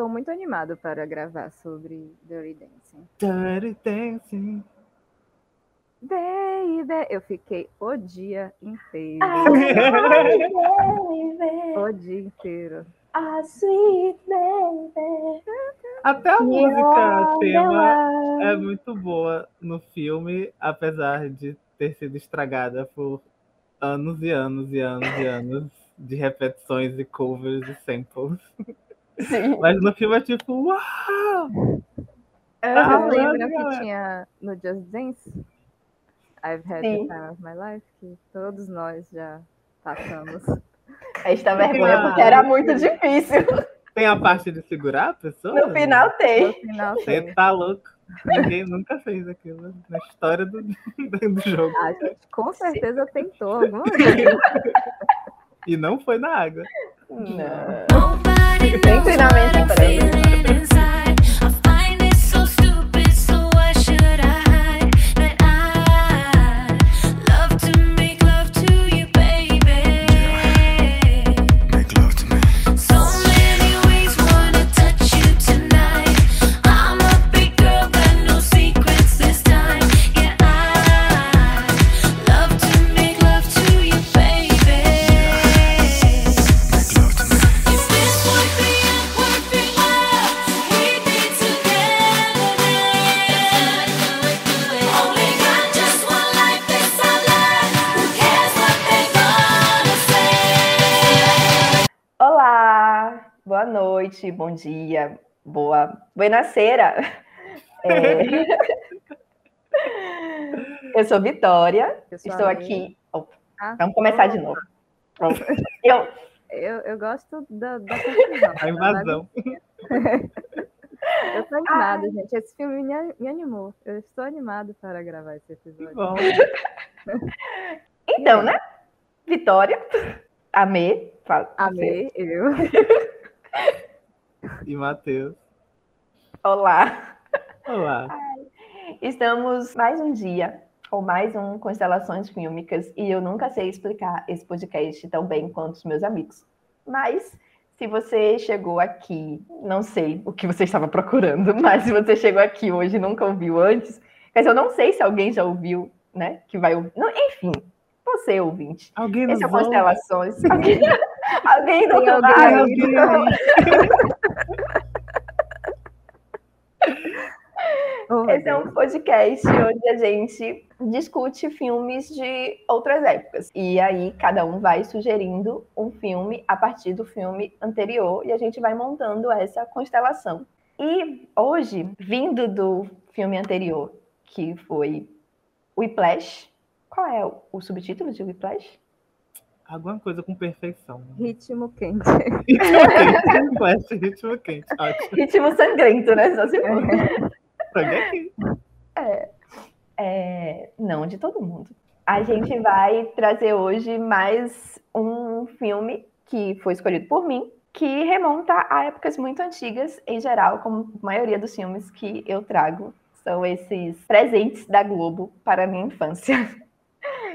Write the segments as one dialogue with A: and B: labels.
A: estou muito animado para gravar sobre Dirty Dancing.
B: Dirty Dancing.
A: Baby, eu fiquei o dia inteiro.
C: Baby,
A: O dia inteiro.
C: a sweet baby.
B: Até a música tema é muito boa no filme, apesar de ter sido estragada por anos e anos e anos e anos de repetições e covers e samples.
C: Sim.
B: Mas no filme é tipo, uau!
A: Vocês
B: Ah,
A: lembram
B: galera.
A: que tinha no Just Dance? I've had
C: Sim.
A: the time of my life, que todos nós já passamos.
C: Esta vergonha,
B: Ah.
C: porque era muito difícil.
B: Tem a parte de segurar a pessoa?
C: No final
A: No
C: tem.
A: final,
B: Você
A: tem.
B: tá louco. Ninguém nunca fez aquilo na história do, do jogo.
A: a gente com certeza tentou alguma vez.
B: E não foi na água.
C: Não.
D: Nobody
C: Tem
D: knows
C: treinamento
D: what I'm
C: dia, boa buenaceira. É... Eu sou Vitória,
A: Eu sou
C: estou
A: a
C: aqui. Opa,
A: Ah,
C: vamos começar de novo. Pronto. Eu,
A: Eu, eu gosto da, da confusão.
B: A invasão.
A: Eu tô animada, gente. Esse filme me, me animou. Eu estou animado para gravar esse
B: Que
A: episódio.
B: bom.
C: então, né? Vitória, fala-
A: Amei, eu.
B: E Matheus.
C: Olá.
B: Olá.
C: Estamos mais um dia com mais um Constelações Fílmicas e eu nunca sei explicar esse podcast tão bem quanto os meus amigos. Mas se você chegou aqui, não sei o que você estava procurando, mas se você chegou aqui hoje e nunca ouviu antes, mas eu não sei se alguém já ouviu, né? Que vai ouvir. Não, enfim, você ouvinte.
B: Alguém
C: Esse é? Constelações. Alguém, alguém outro
A: alguém
C: lado.
B: Ai, alguém
A: Oh,
C: Esse é um podcast onde a gente discute filmes de outras épocas. E aí cada um vai sugerindo um filme a partir do filme anterior e a gente vai montando essa constelação. E hoje, vindo do filme anterior, que foi Whiplash, qual é o- subtítulo de Whiplash?
B: Alguma coisa com perfeição.
A: Ritmo quente.
B: Ritmo quente. Flash, ritmo quente. Ótimo.
C: Ritmo sangrento, né? Só se for.
B: Peguei aqui.
C: É, não de todo mundo. A gente vai trazer hoje mais um filme que foi escolhido por mim, que remonta a épocas muito antigas, em geral, como a maioria dos filmes que eu trago são esses presentes da Globo para a minha infância.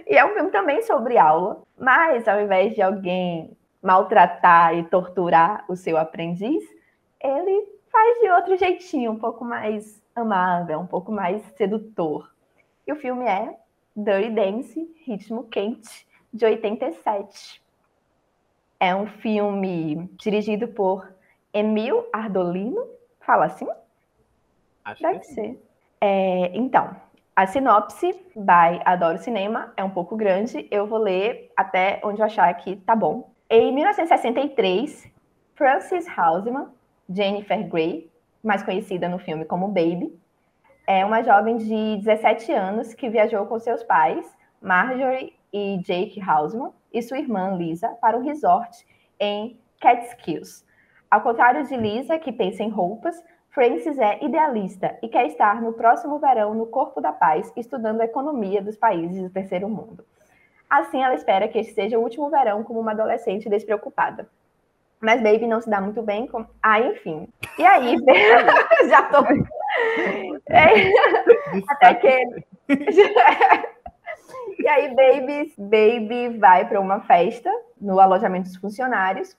C: E é um filme também sobre aula, mas ao invés de alguém maltratar e torturar o seu aprendiz, ele faz de outro jeitinho, um pouco mais amável, um pouco mais sedutor. E o filme é Dirty Dance, Ritmo Quente, de 87. É um filme dirigido por Emil Ardolino. Fala assim?
B: Acho
C: Deve
B: que sim.
C: ser. É, então, a sinopse by Adoro Cinema é um pouco grande. Eu vou ler até onde eu achar que tá bom. Em 1963, Frances Houseman, Jennifer Grey, mais conhecida no filme como Baby, é uma jovem de 17 anos que viajou com seus pais, Marjorie e Jake Houseman, e sua irmã Lisa, para um resort em Catskills. Ao contrário de Lisa, que pensa em roupas, Frances é idealista e quer estar no próximo verão no Corpo da Paz, estudando a economia dos países do terceiro mundo. Assim, ela espera que este seja o último verão como uma adolescente despreocupada. Mas Baby não se dá muito bem com. Ah, enfim. E aí, já tô. É, até que. e aí, Baby, Baby vai para uma festa no alojamento dos funcionários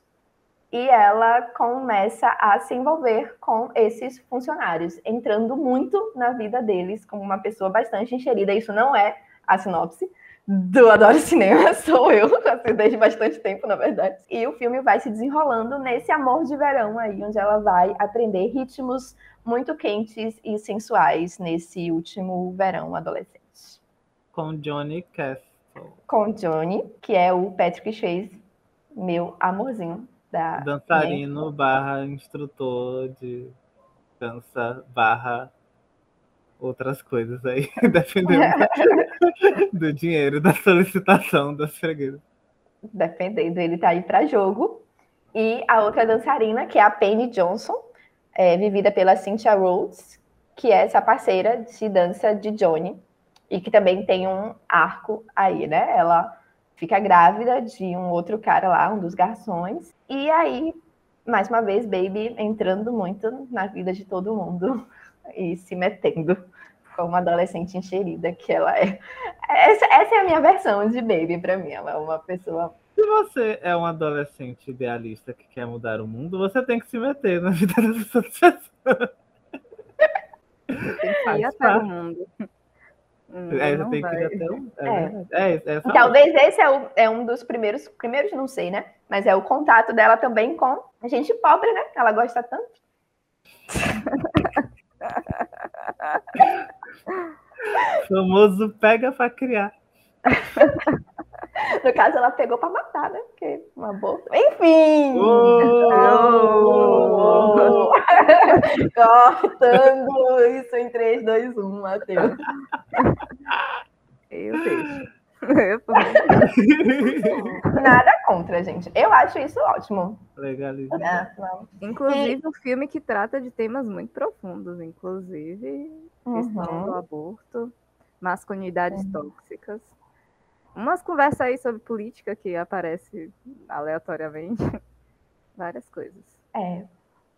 C: e ela começa a se envolver com esses funcionários, entrando muito na vida deles como uma pessoa bastante enxerida. Isso não é a sinopse do Adoro Cinema, sou eu, assim, desde bastante tempo, na verdade. E o filme vai se desenrolando nesse amor de verão aí, onde ela vai aprender ritmos muito quentes e sensuais nesse último verão adolescente.
B: Com Johnny Castle.
C: Com Johnny, que é o Patrick Swayze, meu amorzinho da
B: Dançarino barra instrutor de dança barra outras coisas aí, dependendo do dinheiro, da solicitação das freguesas.
C: Dependendo, ele tá aí para jogo. E a outra dançarina, que é a Penny Johnson, é, vivida pela Cynthia Rhodes, que é essa parceira de dança de Johnny, e que também tem um arco aí, né? Ela fica grávida de um outro cara lá, um dos garçons, e aí, mais uma vez, Baby entrando muito na vida de todo mundo e se metendo como uma adolescente enxerida que ela é. Essa, essa é a minha versão de Baby para mim. Ela é uma pessoa
B: Se você é um adolescente idealista que quer mudar o mundo, você tem que se meter na vida das outras pessoas.
A: Tem que ir até o mundo. Hum,
B: É, tem que ir até o. É,
C: É.
B: é, é
C: Talvez esse é, o- é um dos primeiros, primeiros não sei, né? Mas é o contato dela também com gente pobre, né? Ela gosta tanto.
B: famoso pega pra criar.
C: No caso, ela pegou pra matar, né? Porque uma boa. Enfim!
B: Oh!
C: Cortando isso em 3, 2, 1, Matheus.
A: Eu deixo.
C: Nada contra, gente. Eu acho isso ótimo.
B: Legaliza.
C: né?
A: Inclusive, um filme que trata de temas muito profundos, inclusive questão do
C: Uhum.
A: aborto, masculinidades tóxicas. Umas conversas aí sobre política que aparece aleatoriamente. Várias coisas.
C: É.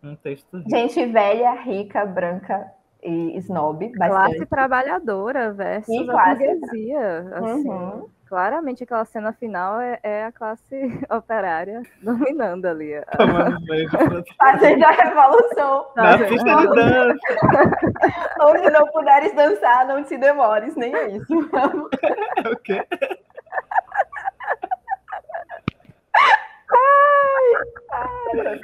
B: Um texto rico.
C: Gente velha, rica, branca e snob.
A: Classe
C: Bastante.
A: trabalhadora versus
C: E
A: a
C: classe-
A: burguesia. Assim,
C: Uhum.
A: Claramente aquela cena final é, é a classe operária dominando ali. a-
C: Fazendo a revolução.
B: na pista de dança.
C: Onde não puderes dançar, não te demores. Nem é isso.
B: O quê?
C: Ai.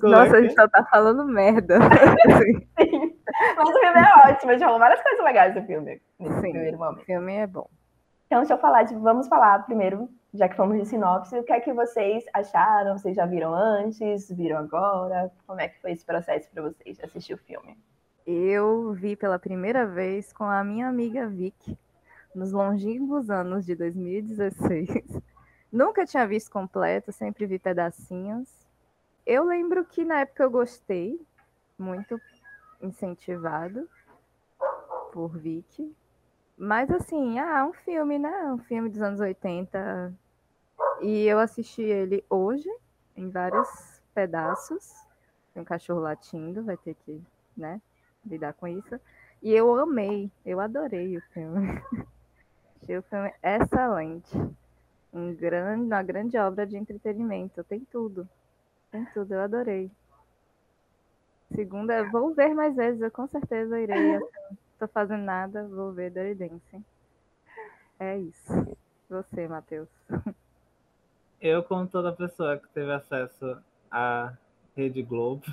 B: Como é
A: Nossa, a gente só tá falando merda. Assim,
C: Mas o filme é ótimo. A gente falou várias coisas legais do filme. Nesse
A: Sim.
C: primeiro
A: o
C: momento.
A: filme é bom.
C: Então, deixa eu falar de. Vamos falar primeiro, já que fomos de sinopse, o que é que vocês acharam? Vocês já viram antes? Viram agora? Como é que foi esse processo para vocês de assistir o filme?
A: Eu vi pela primeira vez com a minha amiga Vicky, nos longínquos anos de 2016. Nunca tinha visto completo, sempre vi pedacinhos. Eu lembro que na época eu gostei, muito incentivado por Vicky. Mas assim, ah, um filme, né? Um filme dos anos 80. E eu assisti ele hoje, em vários pedaços. Tem um cachorro latindo, vai ter que, né? lidar com isso. E eu amei, eu adorei o filme. Achei o filme excelente. Um grande, uma grande obra de entretenimento. Tem tudo. Tem tudo, eu adorei. Segunda, vou ver mais vezes, eu com certeza irei. Tô fazendo nada, vou ver Dirty Dancing. É isso. Você, Matheus.
B: Eu, como toda pessoa que teve acesso à Rede Globo,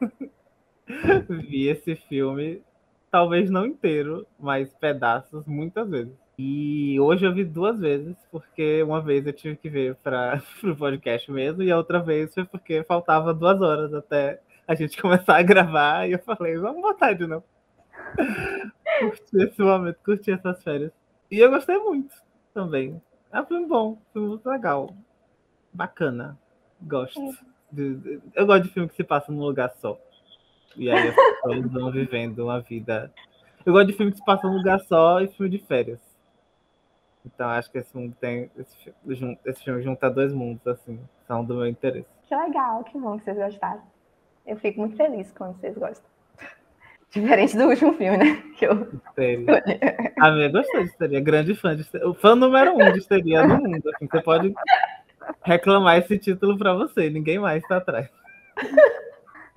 B: vi esse filme, talvez não inteiro, mas pedaços, muitas vezes. E hoje eu vi duas vezes, porque uma vez eu tive que ver para o podcast mesmo, e a outra vez foi porque faltava duas horas até a gente começar a gravar, e eu falei, vamos botar de novo. curti esse momento, curti essas férias. E eu gostei muito também. É um filme bom, um filme muito legal. Bacana. Gosto. De- de- eu gosto de filme que se passa num lugar só. E aí as pessoas vão vivendo uma vida. Eu gosto de filme que se passa num lugar só e filme de férias. Então acho que esse mundo tem. Esse, esse filme junta dois mundos, assim, são do meu interesse.
C: Que legal, que bom que vocês gostaram. Eu fico muito feliz quando vocês gostam. Diferente do último filme, né? Que eu...
B: Histeria. A minha gostou de histeria, grande fã de histeria. O fã número um de histeria do mundo. Assim, você pode reclamar esse título pra você, ninguém mais tá atrás.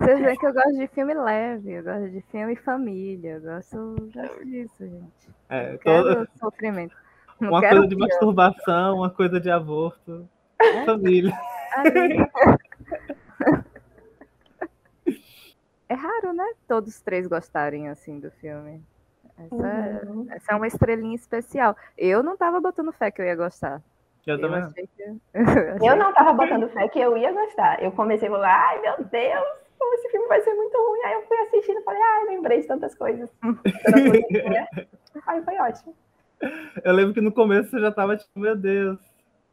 A: Vocês veem que eu gosto de filme leve, eu gosto de filme família, eu gosto, gosto disso, gente.
B: É, todo-
A: quero sofrimento. Não
B: uma
A: quero
B: coisa de
A: pior.
B: masturbação, uma coisa de aborto, família.
A: Ali. É raro, né? Todos os três gostarem assim do filme. Essa, é-
C: Uhum.
A: essa é uma estrelinha especial. Eu não tava botando fé que eu ia gostar.
B: Eu também não.
A: achei que...
C: Eu não tava botando fé que eu ia gostar. Eu comecei a falar, ai meu Deus, como esse filme vai ser muito ruim. Aí eu fui assistindo e falei, ai, lembrei de tantas coisas. Aí foi ótimo.
B: Eu lembro que no começo você já tava tipo, meu Deus,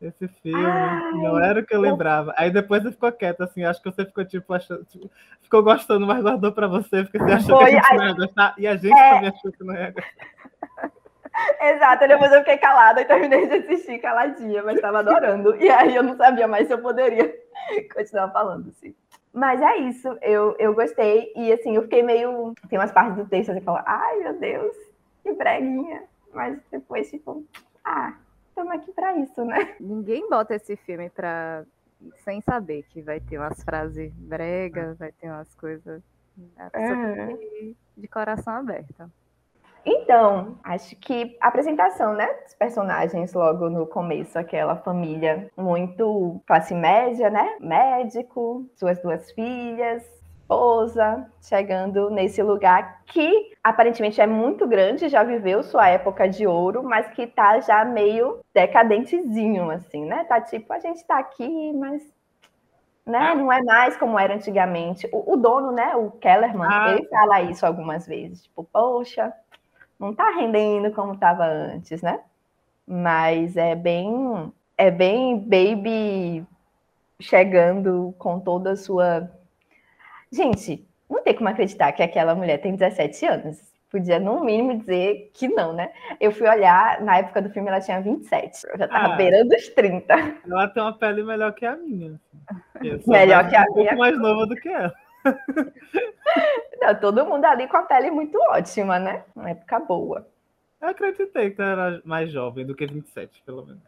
B: esse filme
C: Ai,
B: não era o que eu
C: eu-
B: lembrava. Aí depois você ficou quieta, assim, acho que você ficou tipo, achando, tipo, ficou gostando, mas guardou pra você, porque você achou
C: Foi,
B: que a gente não ia gostar, e a gente
C: É.
B: também achou que não ia gostar.
C: Exato, e depois eu fiquei calada e terminei de assistir caladinha, mas estava adorando. E aí eu não sabia mais se eu poderia continuar falando, assim. Mas é isso, eu, eu gostei. E assim, eu fiquei meio. Tem umas partes do texto que fala, ai meu Deus, que breguinha. Mas depois, tipo, ah, estamos aqui pra isso, né?
A: Ninguém bota esse filme pra... sem saber que vai ter umas frases bregas, vai ter umas coisas.
C: É.
A: de coração aberto.
C: Então, acho que a apresentação, né, dos personagens logo no começo, aquela família muito classe média, né? Médico, suas duas filhas, esposa, chegando nesse lugar que aparentemente é muito grande, já viveu sua época de ouro, mas que tá já meio decadentezinho, assim, né? Tá tipo, a gente tá aqui, mas né? Não é mais como era antigamente. O, o dono, né, o Kellerman,
B: Ah.
C: ele fala isso algumas vezes, tipo, poxa, não tá rendendo como estava antes, né? Mas é bem, é bem baby chegando com toda a sua. Gente, não tem como acreditar que aquela mulher tem 17 anos. Podia, no mínimo, dizer que não, né? Eu fui olhar, na época do filme ela tinha 27. Eu já tava
B: Ah.
C: beirando os 30.
B: Ela tem uma pele melhor que a minha. assim.
C: Melhor que a
B: um pouco
C: minha.
B: mais nova do que ela.
C: Não, todo mundo ali com a pele muito ótima, né? Uma época boa.
B: Eu acreditei que ela era mais jovem do que 27, pelo menos.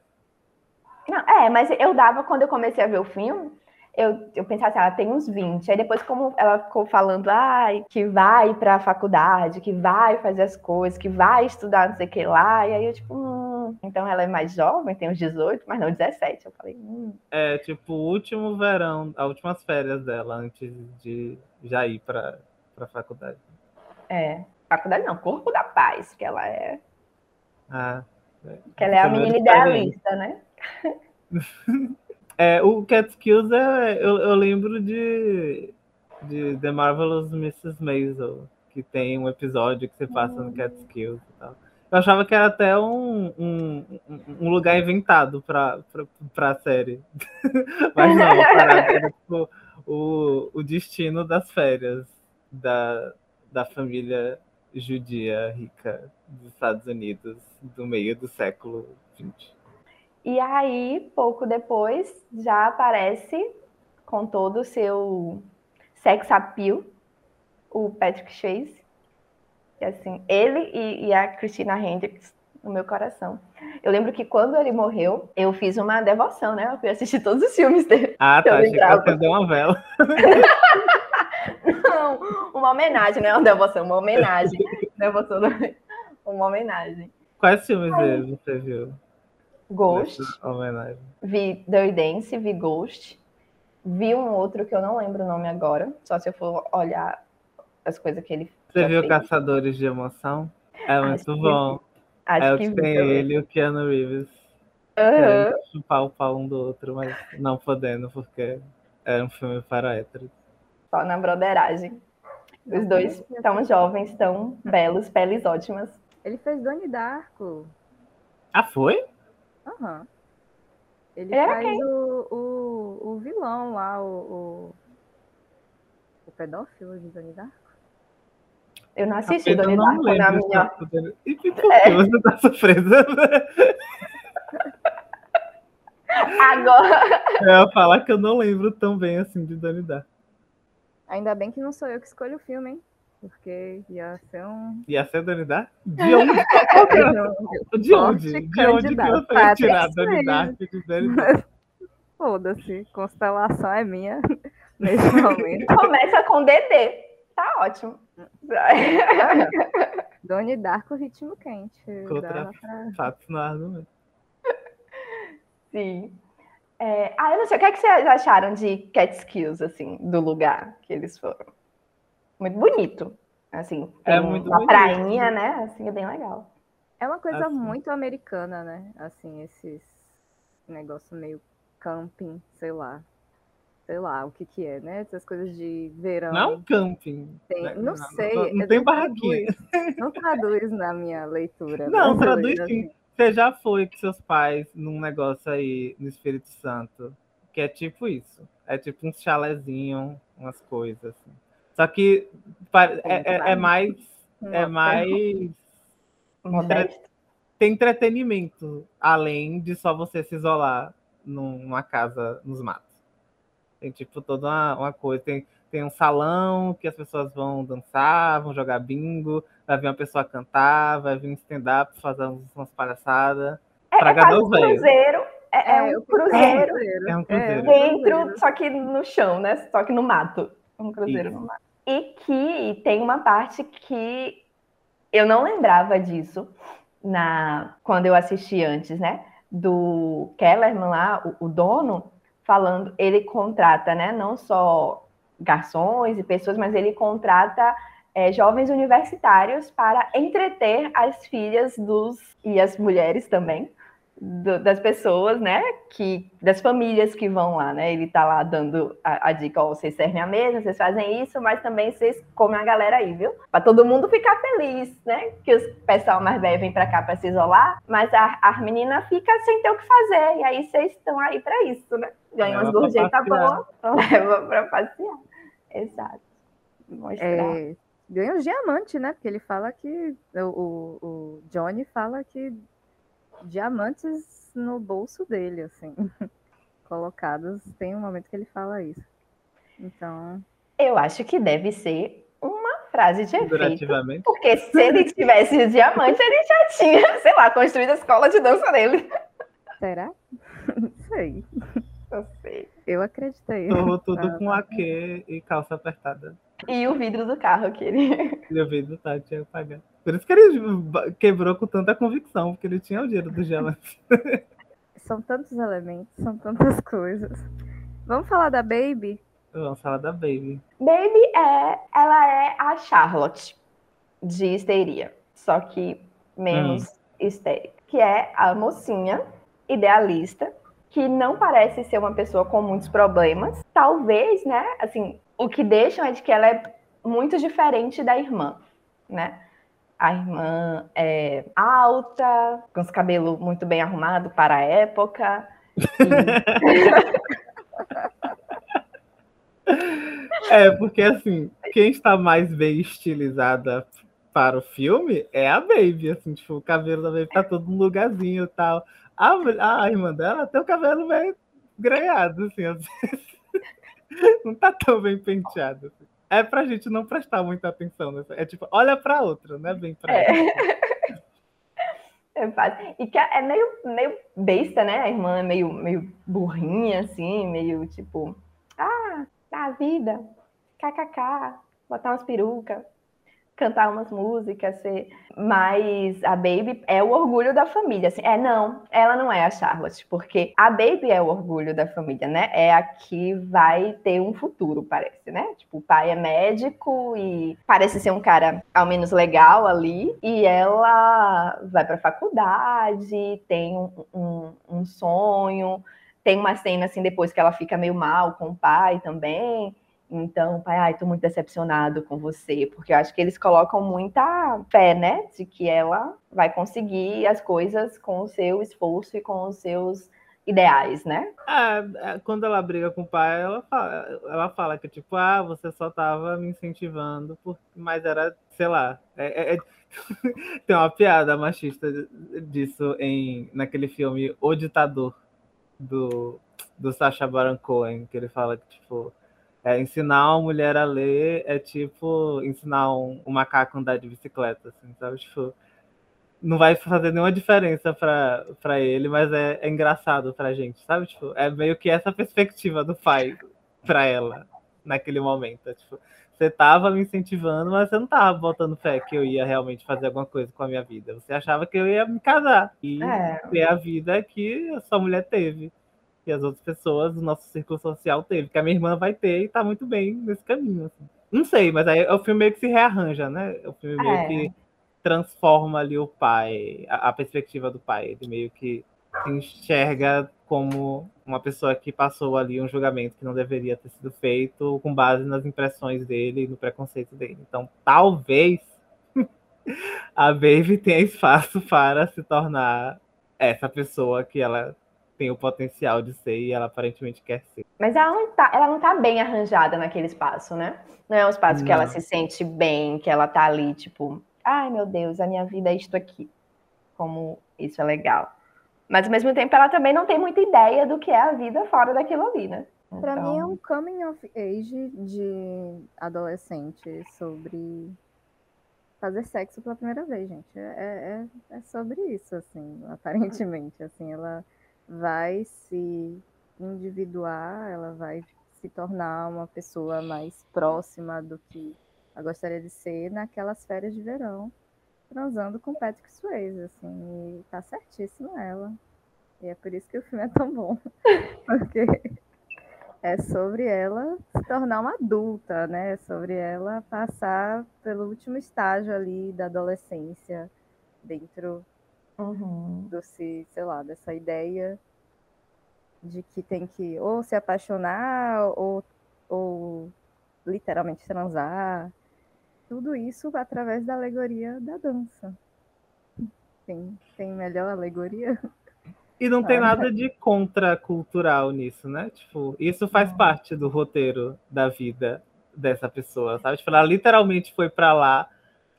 C: Não, é, mas eu dava, quando eu comecei a ver o filme, eu, eu pensava assim, ela tem uns 20. Aí depois, como ela ficou falando, ai, que vai pra faculdade, que vai fazer as coisas, que vai estudar não sei o que lá, e aí eu, tipo, hum, então ela é mais jovem, tem uns 18, mas não 17. Eu falei, hum,
B: É tipo o último verão, as últimas férias dela antes de já ir pra, pra faculdade.
C: é. Faculdade não, corpo da paz, que ela é.
B: Ah,
C: Que ela é a
B: Primeira
C: menina idealista, né?
B: É, o Catskills é, eu, eu lembro de, de The Marvelous Mrs. Maisel, que tem um episódio que você passa no Catskills e tal. Eu achava que era até um, um, um- lugar inventado pra, pra série. Mas não, a era tipo, o, o destino das férias da, da família judia rica dos Estados Unidos do meio do século XX.
C: E aí, pouco depois, já aparece com todo o seu sex appeal o Patrick Swayze. E assim, ele e, e a Christina Hendricks no meu coração. Eu lembro que quando ele morreu, eu fiz uma devoção, né? Eu fui assistir todos os filmes dele.
B: Ah, tá. Achei que você deu uma vela.
C: Não, uma homenagem, né? Uma devoção, uma homenagem. devoção, não- uma homenagem.
B: Quais filmes dele você viu?
C: Ghost,
B: homenagem?
C: vi Dirty Dance, vi Ghost. Vi um outro que eu não lembro o nome agora, só se eu for olhar as coisas que ele
B: Você
C: já
B: viu
C: fez.
B: Caçadores de Emoção? É
C: Acho
B: muito
C: que
B: bom.
C: Acho
B: é o
C: que
B: que tem
C: também.
B: ele e o Keanu Reeves.
C: Aham.
B: Querendo chupar o pau um do outro, mas não podendo, porque é um filme para héteros.
C: Só na broderagem. Os dois tão jovens, tão belos, peles ótimas.
A: Ele fez Donnie Darko.
B: Ah, foi?
A: Aham. Ele
C: Ele era
A: faz o, o, o vilão lá, o, o, o pedófilo de Donnie Darko.
C: Eu não assisti Donnie
B: não
C: Darko na
B: lembro
C: minha.
B: tanto dele. E por que
C: É.
B: você tá sofrendo?
C: Agora.
B: Eu ia falar que eu não lembro tão bem assim de Donnie Darko.
A: Ainda bem que não sou eu que escolho o filme, hein? Porque ia ser um.
B: Ia ser Donnie? De onde? Que era? De
A: Forte
B: onde? De onde que você ia tirar Donnie. Darko de Donnie
A: foda-se, constelação é minha nesse momento.
C: Começa com DD. Tá ótimo.
A: Doni Darko, ritmo quente.
B: Contra
A: pra-
B: fatos no argumento.
C: Sim. É, ah, eu não sei, o que, é que vocês acharam de Catskills, assim, do lugar que eles foram? Muito bonito. Assim,
B: É
C: tem
B: muito
C: uma
B: bonito.
C: prainha, né? Assim, é bem legal.
A: É uma coisa
B: Assim.
A: muito americana, né? Assim, esses negócio meio camping, sei lá. Sei lá o que que é, né? Essas coisas de verão.
B: Não é um camping.
A: tem-
B: né?
A: não sei.
B: Não,
A: eu
B: tem
A: não
B: barraquinha.
A: traduz- Não traduz na minha leitura.
B: Não, traduz sim.
A: assim.
B: Você já foi com seus pais num negócio aí no Espírito Santo, que é tipo isso. É tipo um chalezinho, umas coisas assim. Só que é, é- é mais. É
A: Nossa.
B: mais. Tem entretenimento, além de só você se isolar num- numa casa nos matos. Tem tipo toda uma, uma coisa. Tem, tem um salão que as pessoas vão dançar, vão jogar bingo, vai vir uma pessoa cantar, vai vir um stand-up fazer umas palhaçadas. Pra
C: É, é quase um cruzeiro. É, é um
A: o
C: cruzeiro
B: É um cruzeiro.
C: dentro, só que no chão, né? Só que no mato. Um cruzeiro
B: Isso.
C: no mato. E que tem uma parte que eu não lembrava disso na quando eu assisti antes, né? Do Kellerman lá, o, o dono, falando, ele contrata, né? Não só garçons e pessoas, mas ele contrata é, jovens universitários para entreter as filhas dos e as mulheres também do- das pessoas, né? Que das famílias que vão lá, né? Ele tá lá dando a, a dica, ó, vocês servem a mesa, vocês fazem isso, mas também vocês comem a galera aí, viu? Para todo mundo ficar feliz, né? Que os pessoal mais velho vem para cá para se isolar, mas a, a menina fica sem ter o que fazer. E aí vocês estão aí para isso, né? Ganham
B: Leva
C: umas
B: pra
C: gorjetas boas, leva para passear. Exato. Mostrar.
A: É, ganha os diamantes, né? Porque ele fala que. O, o, o Johnny fala que diamantes no bolso dele, assim. Colocados. Tem um momento que ele fala isso. Então.
C: Eu acho que deve ser uma frase de efeito. Porque se ele tivesse o diamante, ele já tinha, sei lá, construído a escola de dança dele.
A: Será? Não sei.
C: Eu sei.
A: Eu acreditei.
B: Torrou tudo
A: Ah,
B: com aquê e calça apertada.
C: E o vidro do carro que ele.
B: E o vidro tá, tinha que pagar. Por isso que ele quebrou com tanta convicção, porque ele tinha o dinheiro do diamante.
A: São tantos elementos, são tantas coisas. Vamos falar da Baby?
B: Vamos falar da Baby.
C: Baby é. Ela é a Charlotte de histeria. Só que menos histérica. Que é a mocinha idealista. Que não parece ser uma pessoa com muitos problemas. Talvez, né? Assim, o que deixam é de que ela é muito diferente da irmã, né? A irmã é alta, com os cabelos muito bem arrumados para a época. e-
B: É, porque assim, quem está mais bem estilizada para o filme é a Baby, assim, tipo, o cabelo da Baby tá todo no lugarzinho e tal. A, a irmã dela tem o cabelo meio granhado, assim, às vezes. Não tá tão bem penteado. É pra gente não prestar muita atenção. É tipo, olha pra outra, não é bem pra
C: É.
B: ela.
C: É fácil. E que é meio, meio besta, né? A irmã é meio, meio burrinha, assim, meio tipo, ah, a vida, kkk, botar umas perucas, cantar umas músicas, ser... mas a Baby é o orgulho da família, assim. É, não, ela não é a Charlotte, porque a Baby é o orgulho da família, né? É a que vai ter um futuro, parece, né? Tipo, o pai é médico e parece ser um cara, ao menos, legal ali, e ela vai pra faculdade, tem um, um, um sonho, tem uma cena, assim, depois que ela fica meio mal com o pai também, então, pai, ai, tô muito decepcionado com você, porque eu acho que eles colocam muita fé, né, de que ela vai conseguir as coisas com o seu esforço e com os seus ideais, né?
B: Ah, é, quando ela briga com o pai, ela fala, ela fala que, tipo, ah, você só tava me incentivando, por... mas era, sei lá. é- é- é- Tem uma piada machista disso em, naquele filme O Ditador, do, do Sacha Baron Cohen, que ele fala que, tipo, é, ensinar uma mulher a ler é tipo ensinar um, um macaco a andar de bicicleta, assim, sabe? Tipo, não vai fazer nenhuma diferença pra ele, mas é, é engraçado pra gente, sabe? Tipo, é meio que essa perspectiva do pai pra ela naquele momento. É, Tipo, você tava me incentivando, mas você não tava botando fé que eu ia realmente fazer alguma coisa com a minha vida. Você achava que eu ia me casar e
C: É.
B: ter a vida que a sua mulher teve. Que as outras pessoas do nosso círculo social teve, que a minha irmã vai ter e tá muito bem nesse caminho. assim. Não sei, mas aí o filme meio que se rearranja, né? O filme meio
C: É.
B: que transforma ali o pai, a, a perspectiva do pai. Ele meio que se enxerga como uma pessoa que passou ali um julgamento que não deveria ter sido feito com base nas impressões dele e no preconceito dele. Então, talvez a Baby tenha espaço para se tornar essa pessoa que ela tem o potencial de ser e ela aparentemente quer ser.
C: Mas ela não tá, ela não tá bem arranjada naquele espaço, né? Não é um espaço que ela
B: Não.
C: se sente bem, que ela tá ali, tipo, ai meu Deus, a minha vida é isto aqui. Como isso é legal. Mas ao mesmo tempo ela também não tem muita ideia do que é a vida fora daquilo ali, né?
A: Pra
C: Então,
A: mim é um coming of age de adolescente sobre fazer sexo pela primeira vez, gente. É, é, é sobre isso, assim, aparentemente. Assim, ela vai se individuar, ela vai se tornar uma pessoa mais próxima do que ela gostaria de ser naquelas férias de verão, transando com Patrick Swayze, assim, e tá certíssima ela. E é por isso que o filme é tão bom. Porque é sobre ela se tornar uma adulta, né? É sobre ela passar pelo último estágio ali da adolescência, dentro
C: uhum.
A: do se, sei lá, dessa ideia de que tem que ou se apaixonar ou, ou literalmente transar. Tudo isso através da alegoria da dança. Tem, tem melhor alegoria?
B: E não tem
A: Ah.
B: nada de contracultural nisso, né? Tipo, isso faz parte do roteiro da vida dessa pessoa, sabe? Tipo, ela literalmente foi pra lá,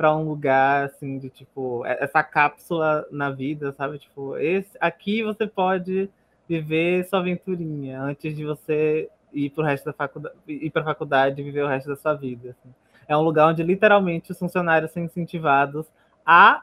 B: pra um lugar assim de tipo, é- essa cápsula na vida, sabe? Tipo, esse aqui você pode viver sua aventurinha antes de você ir pro resto da faculdade, ir pra faculdade e viver o resto da sua vida. assim. É um lugar onde literalmente os funcionários são incentivados a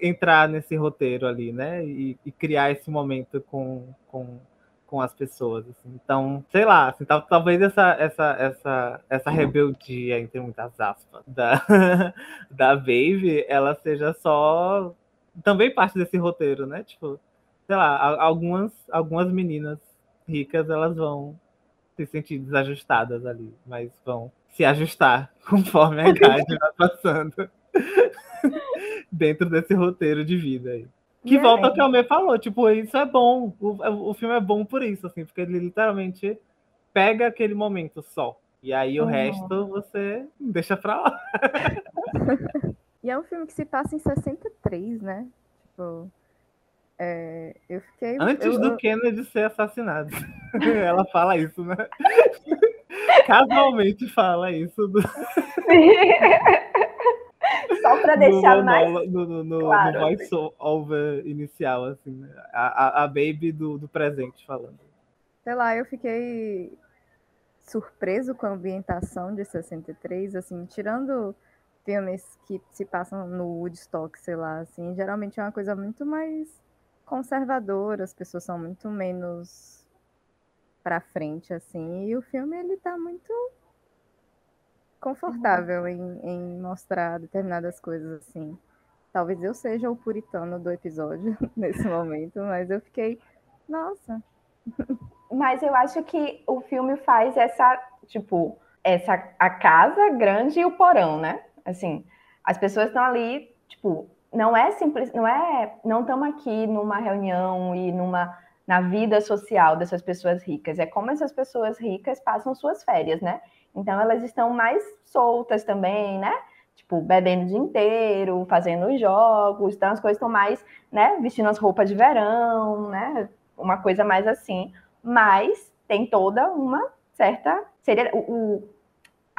B: entrar nesse roteiro ali, né? E, e criar esse momento com, com, com as pessoas. assim. Então, sei lá, assim, tal- talvez essa, essa, essa, essa rebeldia, entre muitas aspas, da, da Baby, ela seja só também parte desse roteiro, né? Tipo, sei lá, algumas, algumas meninas ricas, elas vão se sentir desajustadas ali, mas vão se ajustar conforme a idade vai passando dentro desse roteiro de vida aí. Que
A: E é-
B: volta ao que a Almir falou, tipo, isso é bom. O, o filme é bom por isso, assim, porque ele literalmente pega aquele momento só. E aí o
C: Uhum.
B: resto você deixa pra lá.
A: E é um filme que se passa em 63, né? Tipo, é, eu fiquei.
B: Antes
A: eu-
B: do
A: eu-
B: Kennedy ser assassinado. Ela fala isso, né? Casualmente fala isso do,
C: Só para
B: no,
C: deixar mais.
B: monólogo- no, no, no,
C: claro,
B: no voice over inicial, assim, né? A, a, a Baby do, do presente falando.
A: sei lá, eu fiquei surpreso com a ambientação de 63, assim, tirando filmes que se passam no Woodstock, sei lá, assim, geralmente é uma coisa muito mais conservadora, as pessoas são muito menos pra frente, assim, e o filme, ele tá muito confortável em, em mostrar determinadas coisas, assim. Talvez eu seja o puritano do episódio nesse momento, mas eu fiquei, nossa,
C: Mas eu acho que o filme faz essa, tipo, essa a casa grande e o porão, né? Assim, as pessoas estão ali, tipo, não é simples, não é, não estamos aqui numa reunião e numa na vida social dessas pessoas ricas. É como essas pessoas ricas passam suas férias, né? Então elas estão mais soltas também, né? Tipo, bebendo o dia inteiro, fazendo os jogos, então as coisas estão mais, né, vestindo as roupas de verão, né? Uma coisa mais assim mas tem toda uma certa seria o, o-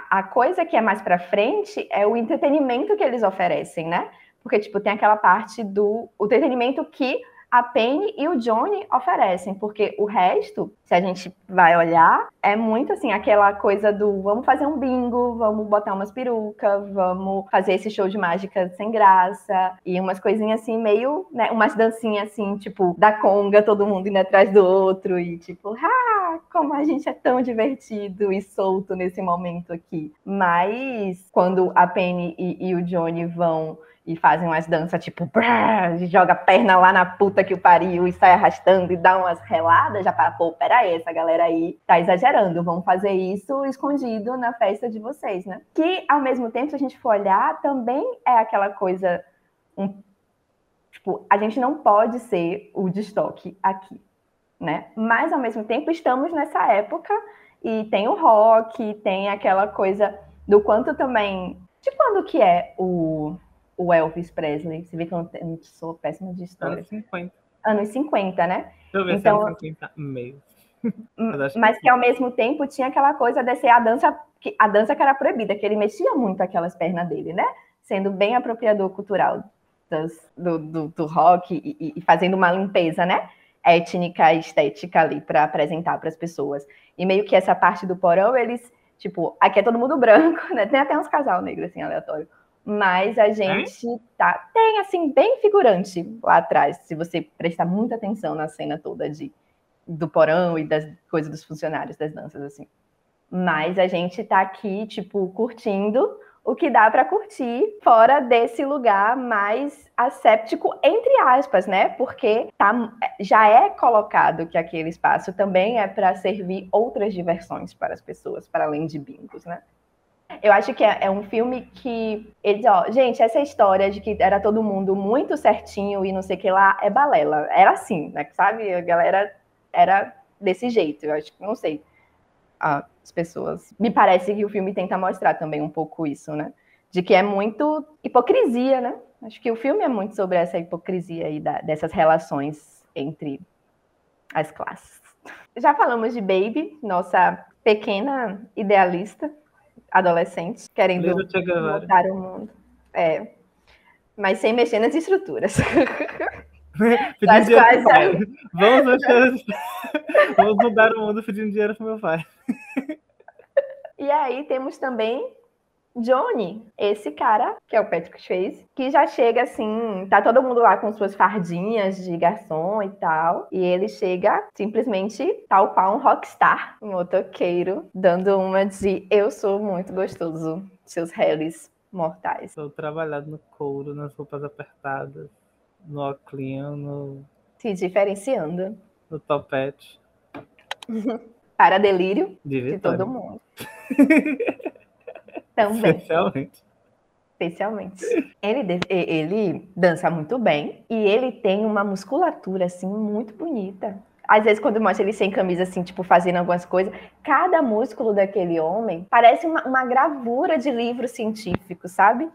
C: a coisa que é mais para frente é o entretenimento que eles oferecem, né? Porque tipo tem aquela parte do o entretenimento que a Penny e o Johnny oferecem, porque o resto, se a gente vai olhar, é muito assim, aquela coisa do vamos fazer um bingo, vamos botar umas perucas, vamos fazer esse show de mágica sem graça, e umas coisinhas assim, meio, né, umas dancinhas assim, tipo, da conga, todo mundo indo atrás do outro, e tipo, ah, como a gente é tão divertido e solto nesse momento aqui. Mas quando a Penny e, e o Johnny vão e fazem umas danças tipo, brrr, joga a perna lá na puta que o pariu e sai arrastando e dá umas reladas, já para, pô, peraí, essa galera aí tá exagerando, vamos fazer isso escondido na festa de vocês, né? Que, ao mesmo tempo, se a gente for olhar, também é aquela coisa, um, tipo, a gente não pode ser o destoque aqui, né? Mas, ao mesmo tempo, estamos nessa época e tem o rock, tem aquela coisa do quanto também... De quando que é o o Elvis Presley. Você vê que eu não, sou péssima de história.
B: Anos 50.
C: Anos 50, né?
B: Deixa eu ver
C: Então-
B: se é anos 50 meio. Mas que
C: Mas que ao mesmo tempo tinha aquela coisa de ser a dança, que, a dança que era proibida, que ele mexia muito aquelas pernas dele, né? Sendo bem apropriador cultural das- do, do, do rock e, e- e fazendo uma limpeza, né? Étnica e estética ali para apresentar para as pessoas. E meio que essa parte do porão, eles, tipo, aqui é todo mundo branco, né? Tem até uns casal negro assim, aleatório. Mas a gente tá. Tem, assim, bem figurante lá atrás, se você prestar muita atenção na cena toda de, do porão e das coisas dos funcionários, das danças, assim. Mas a gente tá aqui, tipo, curtindo o que dá para curtir fora desse lugar mais asséptico, entre aspas, né? Porque tá, já é colocado que aquele espaço também é para servir outras diversões para as pessoas, para além de bingos, né? Eu acho que é, é um filme que. Eles, ó, gente, essa história de que era todo mundo muito certinho e não sei o que lá é balela. Era assim, né? Sabe? A galera era desse jeito. Eu acho que, não sei. As pessoas. Me parece que o filme tenta mostrar também um pouco isso, né? De que é muito hipocrisia, né? Acho que o filme é muito sobre essa hipocrisia aí da- dessas relações entre as classes. Já falamos de Baby, nossa pequena idealista, adolescente, querendo mudar o mundo. É. Mas sem mexer nas estruturas.
B: Pedindo dinheiro
C: quais
B: pro pai. Vamos, mexer- Vamos mudar o mundo pedindo dinheiro pro meu pai.
C: E aí temos também Johnny, esse cara, que é o Patrick Swayze, que já chega assim, tá todo mundo lá com suas fardinhas de garçom e tal, e ele chega simplesmente tal qual um rockstar, um motoqueiro, dando uma de eu sou muito gostoso, seus réis mortais.
B: Estou trabalhado no couro, nas roupas apertadas, no óculinho, no,
C: Se diferenciando
B: no topete.
C: para delírio
B: De
C: de todo mundo. Também.
B: Especialmente.
C: Especialmente. Ele, ele dança muito bem e ele tem uma musculatura, assim, muito bonita. Às vezes, quando mostra ele sem camisa, assim, tipo, fazendo algumas coisas, cada músculo daquele homem parece uma, uma gravura de livro científico, sabe?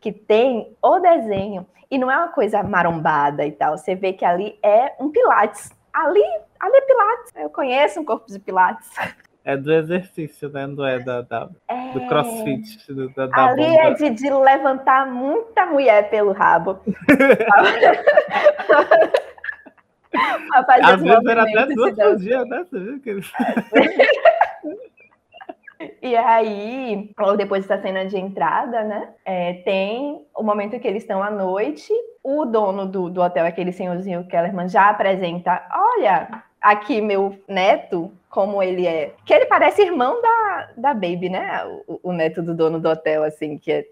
C: Que tem o desenho. E não é uma coisa marombada e tal. Você vê que ali é um pilates. Ali, ali é pilates. Eu conheço um corpo de pilates.
B: É do exercício, né? Não é da, da-
C: É...
B: do crossfit, do, da, da
C: Ali
B: bomba.
C: é de, de levantar muita mulher pelo rabo. Pra fazer
B: Às vezes era até duas por dia, né? Você viu que ele...
C: E aí, logo depois dessa cena de entrada, né? é, tem o momento que eles estão à noite. O dono do, do hotel, aquele senhorzinho Kellerman, já apresenta: olha, aqui meu neto, como ele é. Que ele parece irmão da, da Baby, né? O, o neto do dono do hotel, assim, que é,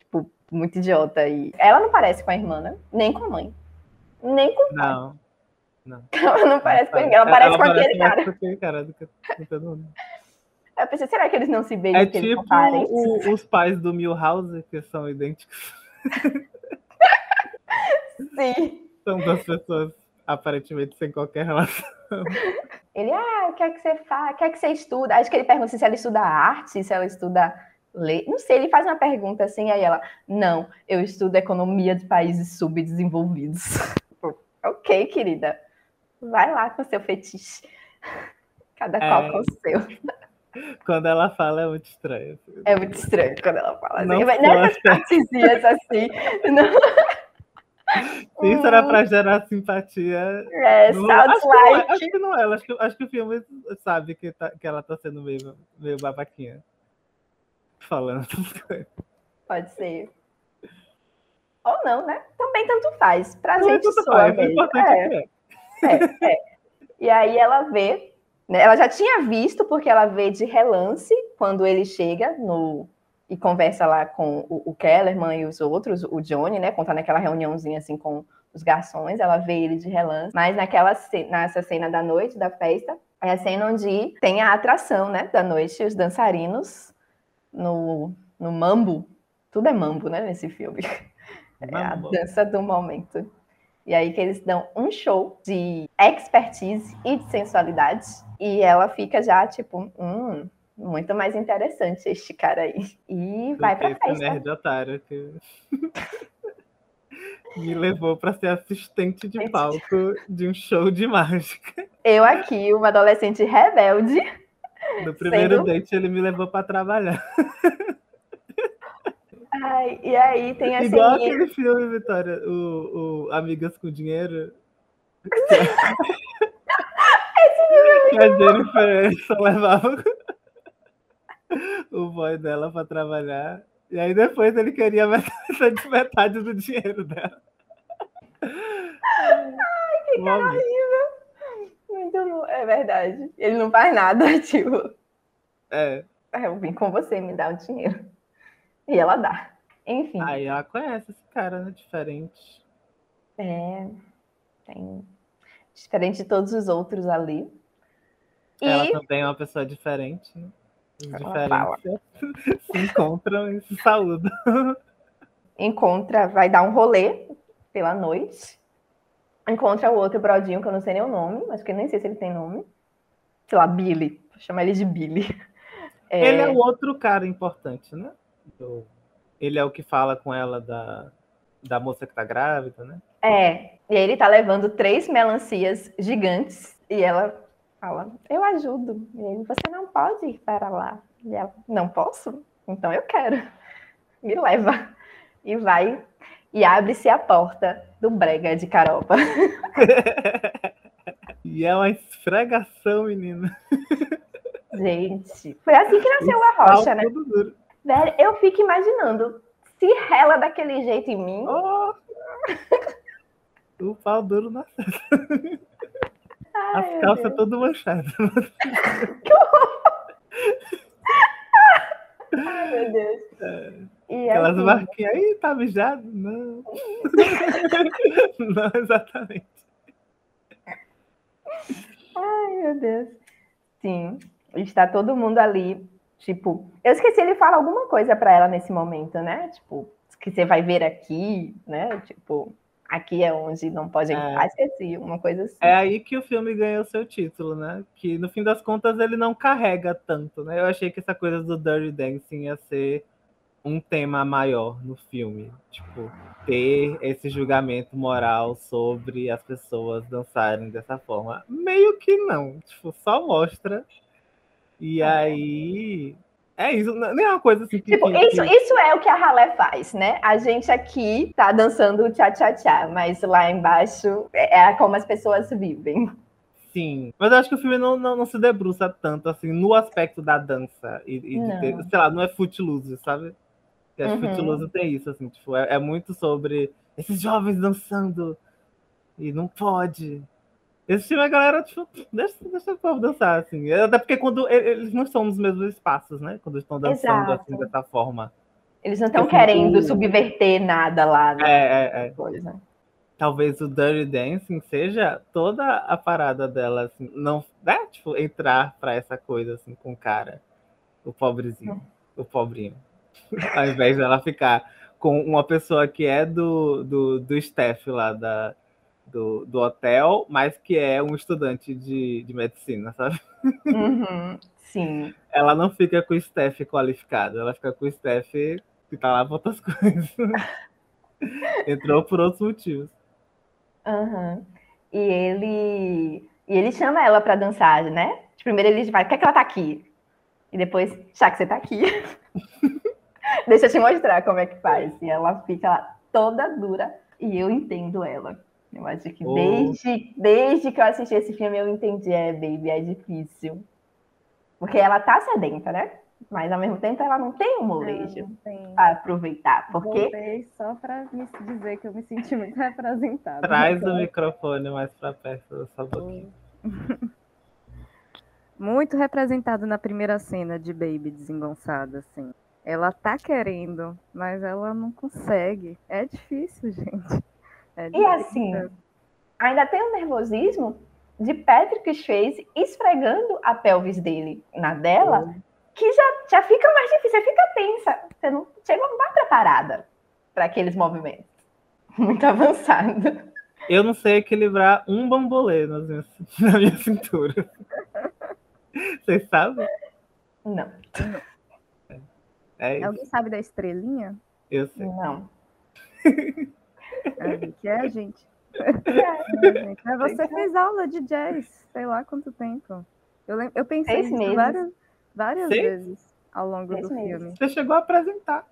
C: tipo, muito idiota. E ela não parece com a irmã, né? Nem com a mãe. Nem com
B: Não.
C: ela não parece com ninguém. Ela parece com aquele cara.
B: com aquele cara do que todo mundo.
C: Eu pensei, será que eles não se beijam
B: É tipo o- os pais do Milhouse, que são idênticos.
C: Sim.
B: São duas pessoas aparentemente sem qualquer relação.
C: Ele, ah, o que é que você faz? O que é que você estuda? Acho que ele pergunta se ela estuda arte, se ela estuda lei. Não sei, ele faz uma pergunta assim, aí ela, não, eu estudo economia de países subdesenvolvidos. Ok, querida. Vai lá com seu fetiche. Cada qual
B: É.
C: com o seu.
B: Quando ela fala é muito estranho. assim.
C: É muito estranho quando ela fala assim.
B: Não
C: Mas Nessas particias assim. Não...
B: Isso era pra gerar simpatia.
C: É,
B: acho, que não é,
C: like.
B: acho que não é. Acho que, acho que o filme sabe que, tá- que ela tá sendo meio, meio babaquinha. Falando essas coisas.
C: Pode ser. Ou não, né? Também tanto faz. Pra
B: Não,
C: gente soa mesmo. É.
B: é que é.
C: É, é. E aí ela vê, né, ela já tinha visto, porque ela vê de relance quando ele chega no e conversa lá com o, o Kellerman e os outros, o Johnny, né? Tá naquela reuniãozinha assim com os garçons, ela vê ele de relance. Mas naquela nessa cena da noite, da festa, é a cena onde tem a atração, né? Da noite, os dançarinos no, no mambo. Tudo é mambo, né? Nesse filme. É a
B: Mambo.
C: dança do momento. E aí que eles dão um show de expertise e de sensualidade. E ela fica já, tipo, hum, muito mais interessante este cara aí. E vai pra
B: Esse
C: festa.
B: nerd otário que me levou pra ser assistente de palco de um show de mágica.
C: Eu aqui, uma adolescente rebelde.
B: No primeiro
C: Sendo-
B: date ele me levou pra trabalhar.
C: Ai, e aí tem a
B: Igual aquele filme, Vitória, o, o Amigas com Dinheiro. que a Jennifer só levava o boy dela pra trabalhar. E aí depois ele queria metade, metade do dinheiro dela. Ai, que cara
C: Muito bom, é verdade. Ele não faz nada, tipo,
B: É,
C: "Ah, eu vim com você, me dá o dinheiro. E ela dá. Enfim.
B: aí ela conhece esse cara, né? Diferente.
C: É, tem diferente de todos os outros ali. E
B: Ela também é uma pessoa diferente, né? Se encontram e se saúdam.
C: encontra, vai dar um rolê pela noite. Encontra o outro brodinho, que eu não sei nem o nome, mas que eu nem sei se ele tem nome. Sei lá, Billy. Vou chamar ele de Billy. É,
B: Ele é o outro cara importante, né? Do- Ele é o que fala com ela da, da moça que tá grávida, né?
C: é, e aí ele tá levando três melancias gigantes e ela fala: Eu ajudo. E ele, você não pode ir para lá. E ela, não posso? Então eu quero. Me leva. E vai e abre-se a porta do brega de caropa.
B: E é uma esfregação, menina.
C: Gente, foi assim que nasceu a rocha, né? Velho, eu fico imaginando se rela daquele jeito em mim.
B: Oh! o pau duro na
C: Ai,
B: As calças todas manchadas.
C: Ai, meu Deus. E
B: Aquelas
C: assim,
B: marquinhas aí, tá mijado? Não. Não, exatamente.
C: Ai, meu Deus. Sim, está todo mundo ali, tipo, eu esqueci ele fala alguma coisa pra ela nesse momento, né? Tipo, que você vai ver aqui, né? Tipo, aqui é onde não pode.
B: É.
C: Uma coisa assim.
B: É aí que o filme ganhou seu título, né? Que no fim das contas ele não carrega tanto, né? Eu achei que essa coisa do Dirty Dancing ia ser um tema maior no filme. Tipo, ter esse julgamento moral sobre as pessoas dançarem dessa forma. Meio que não. Tipo, só mostra. E aí. É isso. não- Nem é uma coisa assim que.
C: Tipo,
B: que-
C: isso,
B: que-
C: isso é o que a ralé faz, né? A gente aqui tá dançando o tchá-tchá-tchá, mas lá embaixo é é como as pessoas vivem.
B: Sim. Mas eu acho que o filme não, não, não se debruça tanto assim no aspecto da dança. E, e de ter- sei lá, não é footloose, sabe? Porque acho que
C: Uhum.
B: footloose tem isso, assim, tipo, é, é muito sobre esses jovens dançando e não pode. Esse filme a galera, tipo, deixa, deixa o povo dançar, assim. Até porque quando eles não estão nos mesmos espaços, né? Quando estão dançando
C: Exato.
B: assim dessa forma.
C: Eles não estão querendo subverter nada lá,
B: É,
C: né?
B: é, é.
C: Coisa.
B: talvez o Dirty Dancing seja toda a parada dela, assim, não, né? Tipo, entrar pra essa coisa, assim, com o cara, o pobrezinho, o pobrinho. Ao invés dela ficar com uma pessoa que é do, do, do staff lá da, do, do hotel, mas que é um estudante de, de medicina, sabe?
C: Uhum, sim.
B: Ela não fica com o staff qualificado, ela fica com o staff que tá lá pra outras coisas. Entrou por outros motivos.
C: Aham. E ele e ele chama ela pra dançar, né? Primeiro ele vai, por que, é que ela tá aqui? E depois, já que você tá aqui, deixa eu te mostrar como é que faz. E ela fica lá toda dura E eu entendo ela. Eu acho que
B: Oh.
C: desde, desde que eu assisti esse filme, eu entendi, é, baby, é difícil. Porque ela tá sedenta, né? Mas ao mesmo tempo ela não tem um molejo para aproveitar. Porque
A: Voltei só pra me dizer que eu me senti muito representada.
B: Traz o microfone mais pra perto da sua boquinha.
A: Muito representado na primeira cena de Baby desengonçada, assim. Ela tá querendo, mas ela não consegue. É difícil, gente. É
C: E assim, ainda tem o nervosismo de Patrick Swayze esfregando a pelvis dele na dela, que já, já fica mais difícil, você fica tensa. Você não chega, não tá preparada para aqueles movimentos. Muito avançado.
B: Eu não sei equilibrar um bambolê nas minhas- na minha cintura. Vocês sabem?
C: Não,
B: É
A: Alguém sabe da estrelinha?
B: eu sei.
C: não.
A: É, que é, gente? É, gente. Mas você fez aula de jazz, sei lá quanto tempo. Eu, lem- eu pensei nisso várias, várias
B: Seis?
A: vezes ao longo
C: Seis
A: do
C: meses.
A: filme.
B: Você chegou a apresentar.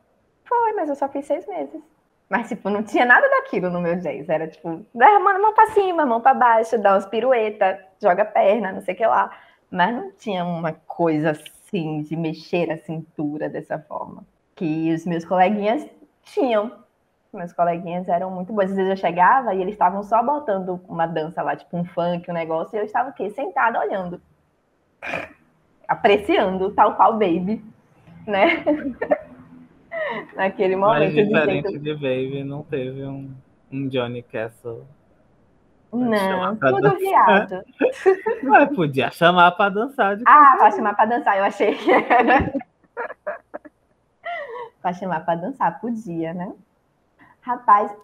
C: Foi, mas eu só fiz seis meses. Mas, tipo, não tinha nada daquilo no meu jazz. Era, tipo, dá a mão, pra cima, mão pra baixo, dá umas piruetas, joga a perna, não sei o que lá. Mas não tinha uma coisa assim, de mexer a cintura dessa forma. Que os meus coleguinhas tinham. Meus coleguinhas eram muito bons. Às vezes eu chegava e eles estavam só botando uma dança lá, tipo um funk, um negócio, e eu estava o quê? Sentada olhando. Apreciando, tal qual baby, né? Naquele
B: Mas
C: momento de
B: diferente
C: jeito
B: de Baby, não teve um, um Johnny Castle.
C: Não, tudo viado.
B: Mas podia chamar pra dançar de
C: Ah, pra chamar pra dançar, eu achei que era. pra chamar pra dançar, podia, né? Rapaz,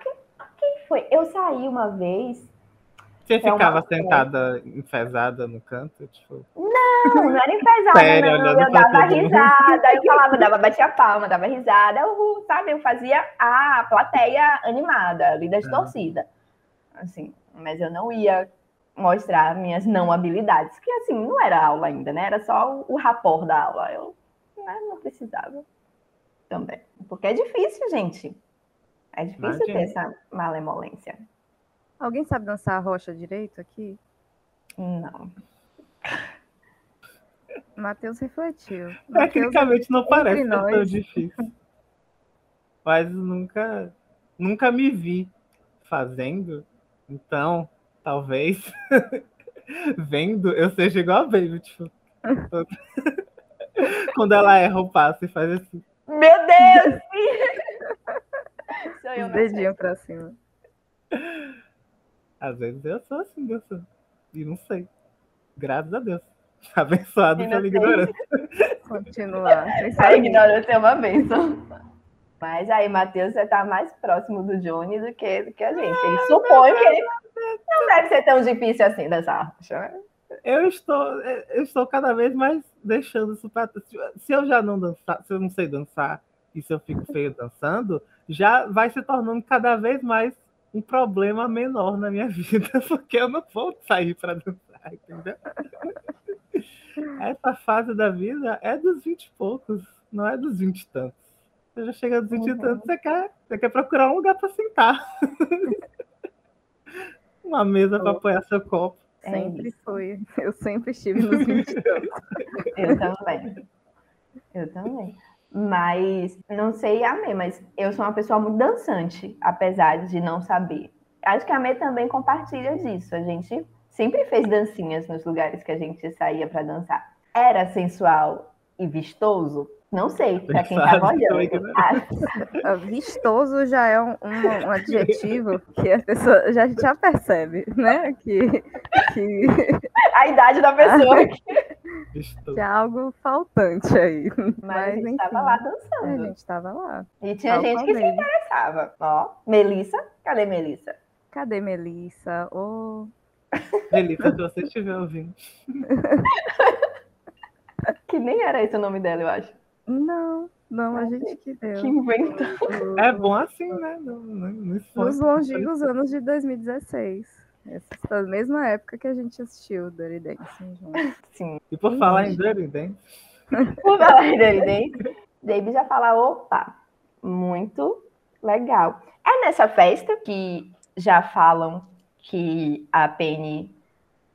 C: quem, quem foi? Eu saí uma vez.
B: Você
C: É uma
B: ficava
C: coisa.
B: sentada enfesada no canto, tipo,
C: Não, não era enfesada,
B: Sério,
C: não. Eu dava risada, eu falava, dava, batia palma, dava risada, eu, sabe? Eu fazia a plateia animada, ali das
B: Ah.
C: torcidas. Assim, mas eu não ia mostrar minhas não habilidades, que assim, não era aula ainda, né? Era só o, o rapor da aula. Eu né, não precisava também. Porque é difícil, gente. É difícil
B: Imagino.
C: ter essa malemolência.
A: Alguém sabe dançar a rocha direito aqui?
C: Não.
A: Matheus refletiu.
B: Tecnicamente não parece ser tão
A: nós.
B: difícil. Mas nunca, nunca me vi fazendo. Então, talvez vendo eu seja igual a Baby, tipo. Quando ela erra o passo e faz assim.
C: Meu Deus! Sou eu
A: os dedinhos pra cima.
B: Às vezes eu sou assim, dançando. E não sei. Graças a Deus. Abençoado pela ignorância.
A: Continuar.
C: A ignorância é uma bênção. Mas aí, Matheus, você tá mais próximo do Johnny do que, do que a gente. Ele supõe que ele não deve ser tão difícil assim dançar. né?
B: Eu estou, eu estou cada vez mais deixando isso para Se eu já não dançar, se eu não sei dançar e se eu fico feio dançando, já vai se tornando cada vez mais um problema menor na minha vida, porque eu não vou sair para dançar, entendeu? Essa fase da vida é dos 20 e poucos, não é dos 20 e tantos. Você já chega dos 20 e
C: Uhum.
B: tantos, você quer, você quer procurar um lugar para sentar. Uma mesa para apoiar seu copo.
C: É
A: Sempre
C: isso.
A: foi. Eu sempre estive nos 20 e tantos.
C: Eu também. Eu também. Mas, não sei a Mê, mas eu sou uma pessoa muito dançante, apesar de não saber. Acho que a Mê também compartilha disso. A gente sempre fez dancinhas nos lugares que a gente saía para dançar. Era sensual e vistoso? Não sei, para quem estava olhando. Ah,
A: Vistoso já é um, um- um adjetivo que a pessoa já, já percebe, né? Que, que,
C: a idade da pessoa.
A: Que é algo faltante aí.
C: Mas, a gente estava lá
A: A
C: dançando.
A: gente estava lá.
C: E tinha
A: Tal
C: gente que se interessava. Ó, Melissa, cadê Melissa?
A: Cadê Melissa? Ô,
B: Melissa, se você estiver ouvindo.
C: Que nem era esse o nome dela, eu acho.
A: Não, não, a
C: Mas
A: gente que deu.
C: Que inventa.
B: É bom assim, né? Não, não, não
A: Nos longínquos anos de 2016. Essa mesma época que a gente assistiu Dirty Dancing junto.
C: Sim.
B: E por falar em Dirty Dance,
C: Por falar em Dirty Dancing, David já fala, opa, muito legal. É nessa festa que já falam que a Penny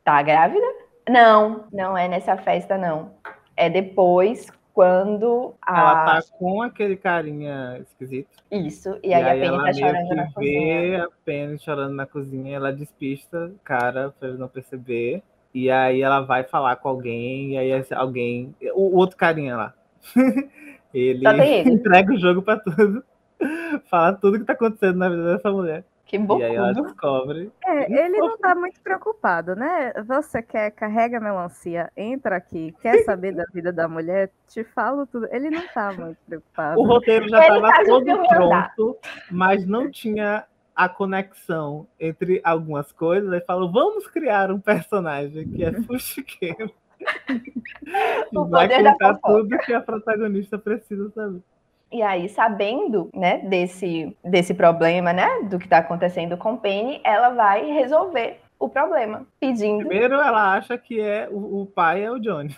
C: tá grávida? Não, não é nessa festa, não. É depois, quando a.
B: Ela tá com aquele carinha esquisito.
C: Isso, e aí, a Penny tá chorando na cozinha.
B: vê a Penny chorando na cozinha, ela despista o cara pra ele não perceber. E aí ela vai falar com alguém, e aí alguém. O, outro carinha lá. ele
C: ele.
B: entrega o jogo pra tudo. Fala tudo que tá acontecendo na vida dessa mulher.
C: Que
B: E aí ela
C: bocudo.
B: descobre.
A: É, ele não tá muito preocupado, né? Você quer, carrega a melancia, entra aqui, quer saber da vida da mulher, te falo tudo. Ele não tá muito preocupado.
B: O roteiro já
C: Ele
B: estava
C: o
B: todo pronto, mas não tinha a conexão entre algumas coisas. Aí falou: vamos criar um personagem que é fuxiqueiro. e
C: O
B: vai contar tudo que a protagonista precisa saber.
C: E aí, sabendo, né, desse, desse problema, né, do que tá acontecendo com Penny, ela vai resolver o problema, pedindo.
B: Primeiro, ela acha que é o, o pai é o Johnny.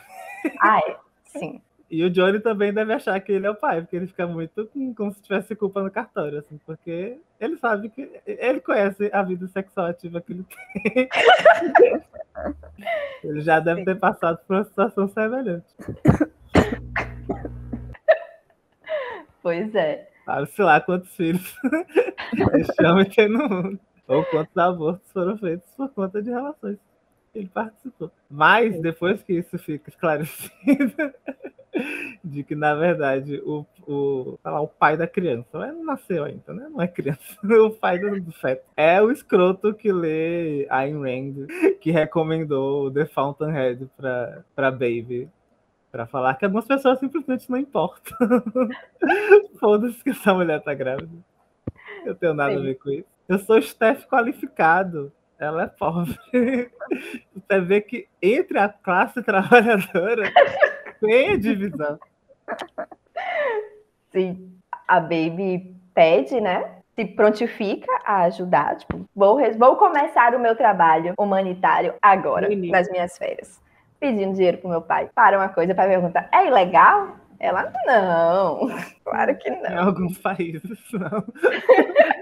C: Ah, é. Sim.
B: E o Johnny também deve achar que ele é o pai, porque ele fica muito com- como se tivesse culpa no cartório, assim, porque ele sabe que ele conhece a vida sexual ativa que ele tem. ele já deve ter passado por uma situação semelhante.
C: Pois é.
B: Sabe, sei lá quantos filhos homem tem no mundo. Ou quantos abortos foram feitos por conta de relações que ele participou. Mas, depois que isso fica esclarecido, de que, na verdade, o, o, lá, o pai da criança, mas não nasceu ainda, né? Não é criança, o pai do, feto. É o escroto que lê Ayn Rand, que recomendou The Fountainhead pra, pra Baby. Pra falar que algumas pessoas simplesmente não importam. Foda-se que essa mulher tá grávida. Eu tenho nada a
C: Sim.
B: ver com isso. Eu sou Steph qualificado. Ela é pobre. Você vê que entre a classe trabalhadora tem a divisão.
C: Se a Baby pede, né? Se prontifica a ajudar, tipo, vou, vou começar o meu trabalho humanitário agora,
B: Menino.
C: nas minhas férias. Pedindo dinheiro pro meu pai. Para uma coisa para perguntar, é ilegal? Ela, não, claro que
B: Em
C: não.
B: alguns países, não.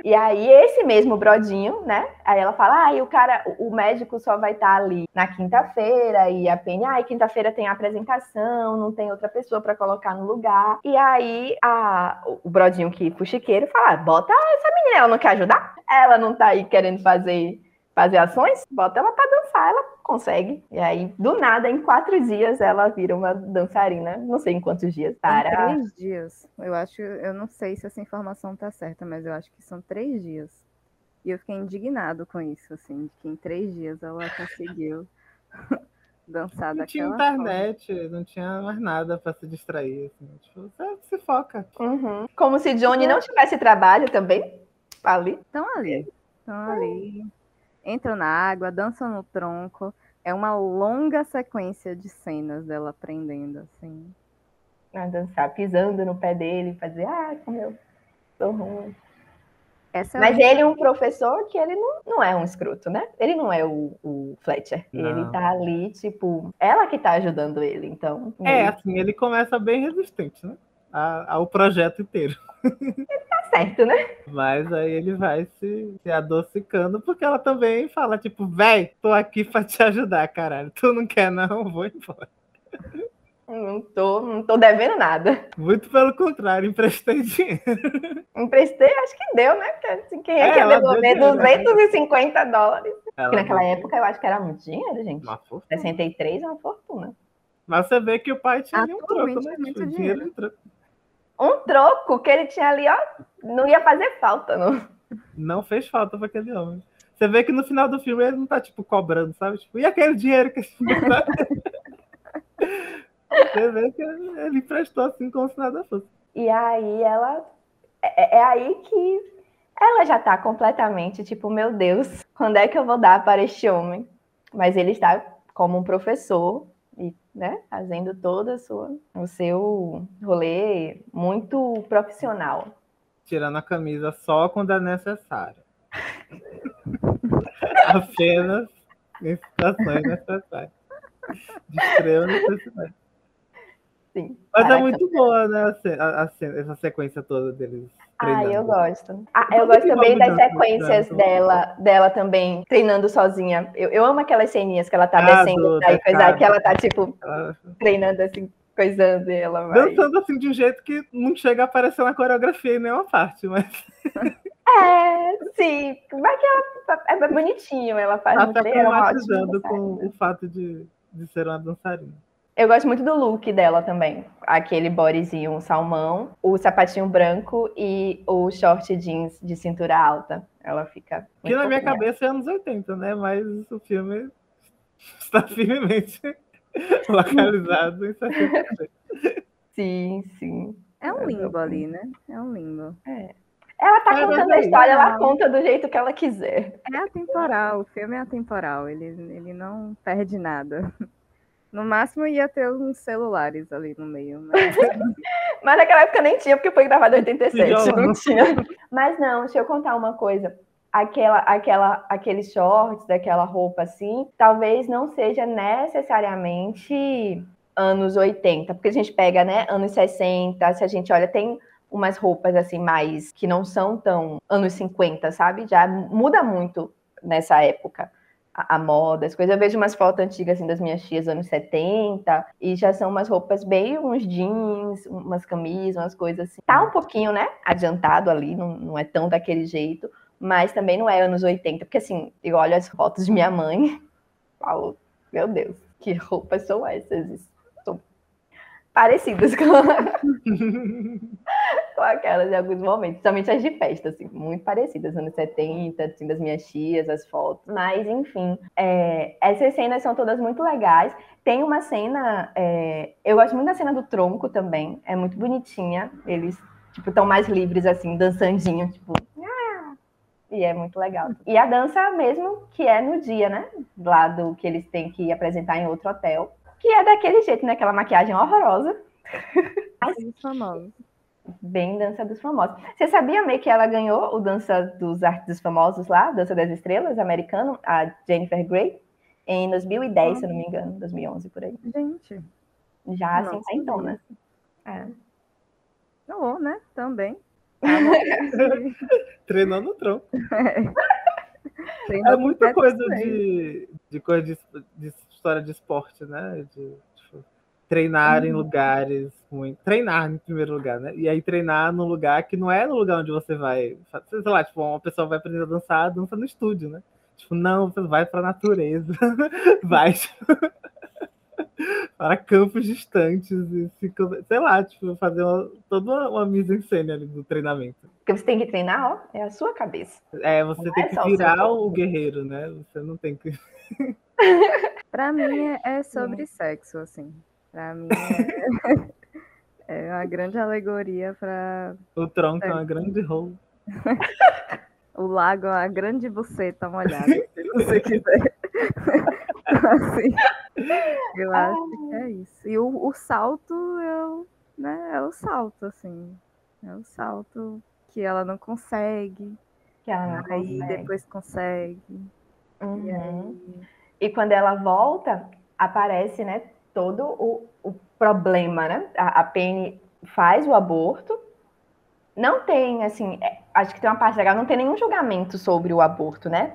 C: E aí, esse mesmo brodinho, né? Aí ela fala: ah, e o cara, o médico só vai estar ali na quinta-feira, e a Penny, ai, quinta-feira tem apresentação, não tem outra pessoa pra colocar no lugar. E aí, a, o brodinho que fuxiqueiro fala: ah, bota essa menina, ela não quer ajudar? Ela não tá aí querendo fazer, fazer ações? Bota ela pra dançar, ela consegue. E aí, do nada, em quatro dias, ela vira uma dançarina, não sei em quantos dias,
A: Em
C: para.
A: três dias. Eu acho, eu não sei se essa informação tá certa, mas eu acho que são três dias. E eu fiquei indignado com isso, assim, de que em três dias ela conseguiu dançar
B: Não tinha
A: daquela forma.
B: internet, não tinha mais nada pra se distrair. Assim. Tipo, você se foca.
C: Uhum. Como se Johnny não tivesse trabalho também ali.
A: Estão ali, estão ali. Entram na água, dançam no tronco. É uma longa sequência de cenas dela aprendendo, assim.
C: a dançar, pisando no pé dele, fazer, ah, como eu sou ruim.
A: Essa é
C: Mas ele é um professor que ele não, não é um escroto, né? Ele não é o, o Fletcher.
B: Não.
C: Ele tá ali, tipo, ela que tá ajudando ele, então.
B: É,
C: ele
B: assim, ele começa bem resistente, né? A- ao projeto inteiro.
C: tá certo, né?
B: Mas aí ele vai se, se adocicando, porque ela também fala, tipo, véi, tô aqui pra te ajudar, caralho. Tu não quer, não? Vou embora.
C: Não tô, não tô devendo nada.
B: Muito pelo contrário, emprestei dinheiro.
C: Emprestei, acho que deu, né? Porque, assim, quem é,
B: É,
C: que ia devolver
B: dinheiro, né?
C: 250 dólares?
B: Ela
C: naquela
B: deu
C: época eu acho que era muito dinheiro, gente.
B: Uma força.
C: 63 é uma fortuna.
B: Mas você vê que o pai tinha ali um troco, né?
A: é muito
B: Tipo,
A: dinheiro.
C: Um troco que ele tinha ali, ó, não ia fazer falta, não.
B: Não fez falta pra aquele homem. Você vê que no final do filme ele não tá, tipo, cobrando, sabe? Tipo, e aquele dinheiro que esse tá? Você vê que ele emprestou assim como se nada fosse.
C: E aí ela. É, é aí que ela já tá completamente tipo, meu Deus, quando é que eu vou dar para este homem? Mas ele está como um professor e, né, fazendo toda sua, o seu rolê muito profissional.
B: Tirando a camisa só quando é necessário. Apenas em situações necessárias. De extrema necessidade.
C: Sim.
B: Mas é
C: Caraca.
B: muito boa, né? a a- essa sequência toda deles.
C: Ah, eu
B: treinando.
C: gosto. Ah, eu gosto também das sequências
B: dança.
C: dela, dela também, treinando sozinha. Eu, eu amo aquelas ceninhas que ela tá
B: Ah,
C: descendo
B: do-
C: da
B: da
C: coisa, que ela tá, tipo,
B: Ela-
C: treinando assim, coisando e ela vai.
B: Dançando assim de um jeito que não chega a aparecer na coreografia em nenhuma parte, mas
C: É, sim. Mas que ela é bonitinho, ela faz
B: tá
C: muito bem, ela é
B: aclimatizando com o fato de, de ser uma dançarina.
C: Eu gosto muito do look dela também. Aquele bodyzinho salmão, o sapatinho branco e o short jeans de cintura alta. Ela fica.
B: Que na minha cabeça é anos 80, né? Mas o filme está firmemente localizado em 70.
C: Sim, sim.
A: É um
C: Eu
A: limbo
C: gosto.
A: ali, né? É um limbo.
C: Ela tá
B: É,
C: contando a
B: aí,
C: história, ela conta do jeito que ela quiser.
A: É atemporal, o filme é atemporal, ele, ele não perde nada. No máximo ia ter uns celulares ali no meio, mas
C: Mas naquela época nem tinha, porque foi gravado em 87,
B: Tijolão.
C: não tinha. Mas não, deixa eu contar uma coisa. Aquela, aquela, aqueles shorts, daquela roupa assim, talvez não seja necessariamente anos 80, porque a gente pega, né, anos 60, se a gente olha, tem umas roupas assim mais que não são tão anos 50, sabe? Já muda muito nessa época. A, a moda, as coisas. Eu vejo umas fotos antigas assim das minhas tias anos 70 e já são umas roupas bem uns jeans, umas camisas, umas coisas assim. Tá um pouquinho, né, adiantado ali, não, não é tão daquele jeito, mas também não é anos 80, porque assim, eu olho as fotos de minha mãe, falo, meu Deus, que roupas são essas? São parecidas com, com aquelas em alguns momentos, principalmente as de festa, assim, muito parecidas, anos 70, assim, das minhas tias, as fotos. Mas, enfim, é, essas cenas são todas muito legais. Tem uma cena, é, eu gosto muito da cena do tronco também, é muito bonitinha. Eles, tipo, estão mais livres, assim, dançandinho, tipo. E é muito legal. E a dança mesmo, que é no dia, né? Lá do que eles têm que apresentar em outro hotel. Que é daquele jeito, né? Aquela maquiagem horrorosa.
A: os famosos.
C: Bem dança dos famosos. Você sabia, May, que ela ganhou o Dança dos Artes Famosos lá, Dança das Estrelas, americano, a Jennifer Grey, em 2010, se eu não me engano, 2011 por aí.
A: Gente,
C: Já assim, tá então, né? É.
A: oh, né? Também.
B: Treinou no tronco.
A: Treinou
B: É
A: com
B: muita coisa de, de coisa de, de história de esporte, né? De treinar
C: Uhum.
B: em lugares muito. Treinar em primeiro lugar, né? E aí treinar num lugar que não é no lugar onde você vai. Sei lá, tipo, uma pessoa vai aprender a dançar, dança no estúdio, né? Tipo, não, você vai pra natureza. vai tipo, para campos distantes e fica, sei lá, tipo, fazer uma, toda uma, uma mise-en-scène ali do treinamento.
C: Porque você tem que treinar, ó, é a sua cabeça.
B: É, você
C: Não
B: tem
C: é
B: que
C: o
B: virar
C: corpo.
B: o guerreiro, né? Você não tem que.
A: Pra mim é, é sobre sexo, assim. Pra mim é, é uma grande alegoria para
B: O tronco é
A: É.
B: uma grande rola.
A: o lago, é uma grande buceta molhada, se você quiser. Então, assim, eu acho que é isso. E o, o salto eu, né, é o salto, assim. É o salto que ela não consegue,
C: Que ela não
A: aí
C: consegue.
A: depois consegue. E
C: Uhum.
A: aí,
C: E quando ela volta, aparece, né, todo o, o problema, né? A, a Penny faz o aborto. Não tem, assim, é, acho que tem uma parte legal, não tem nenhum julgamento sobre o aborto, né?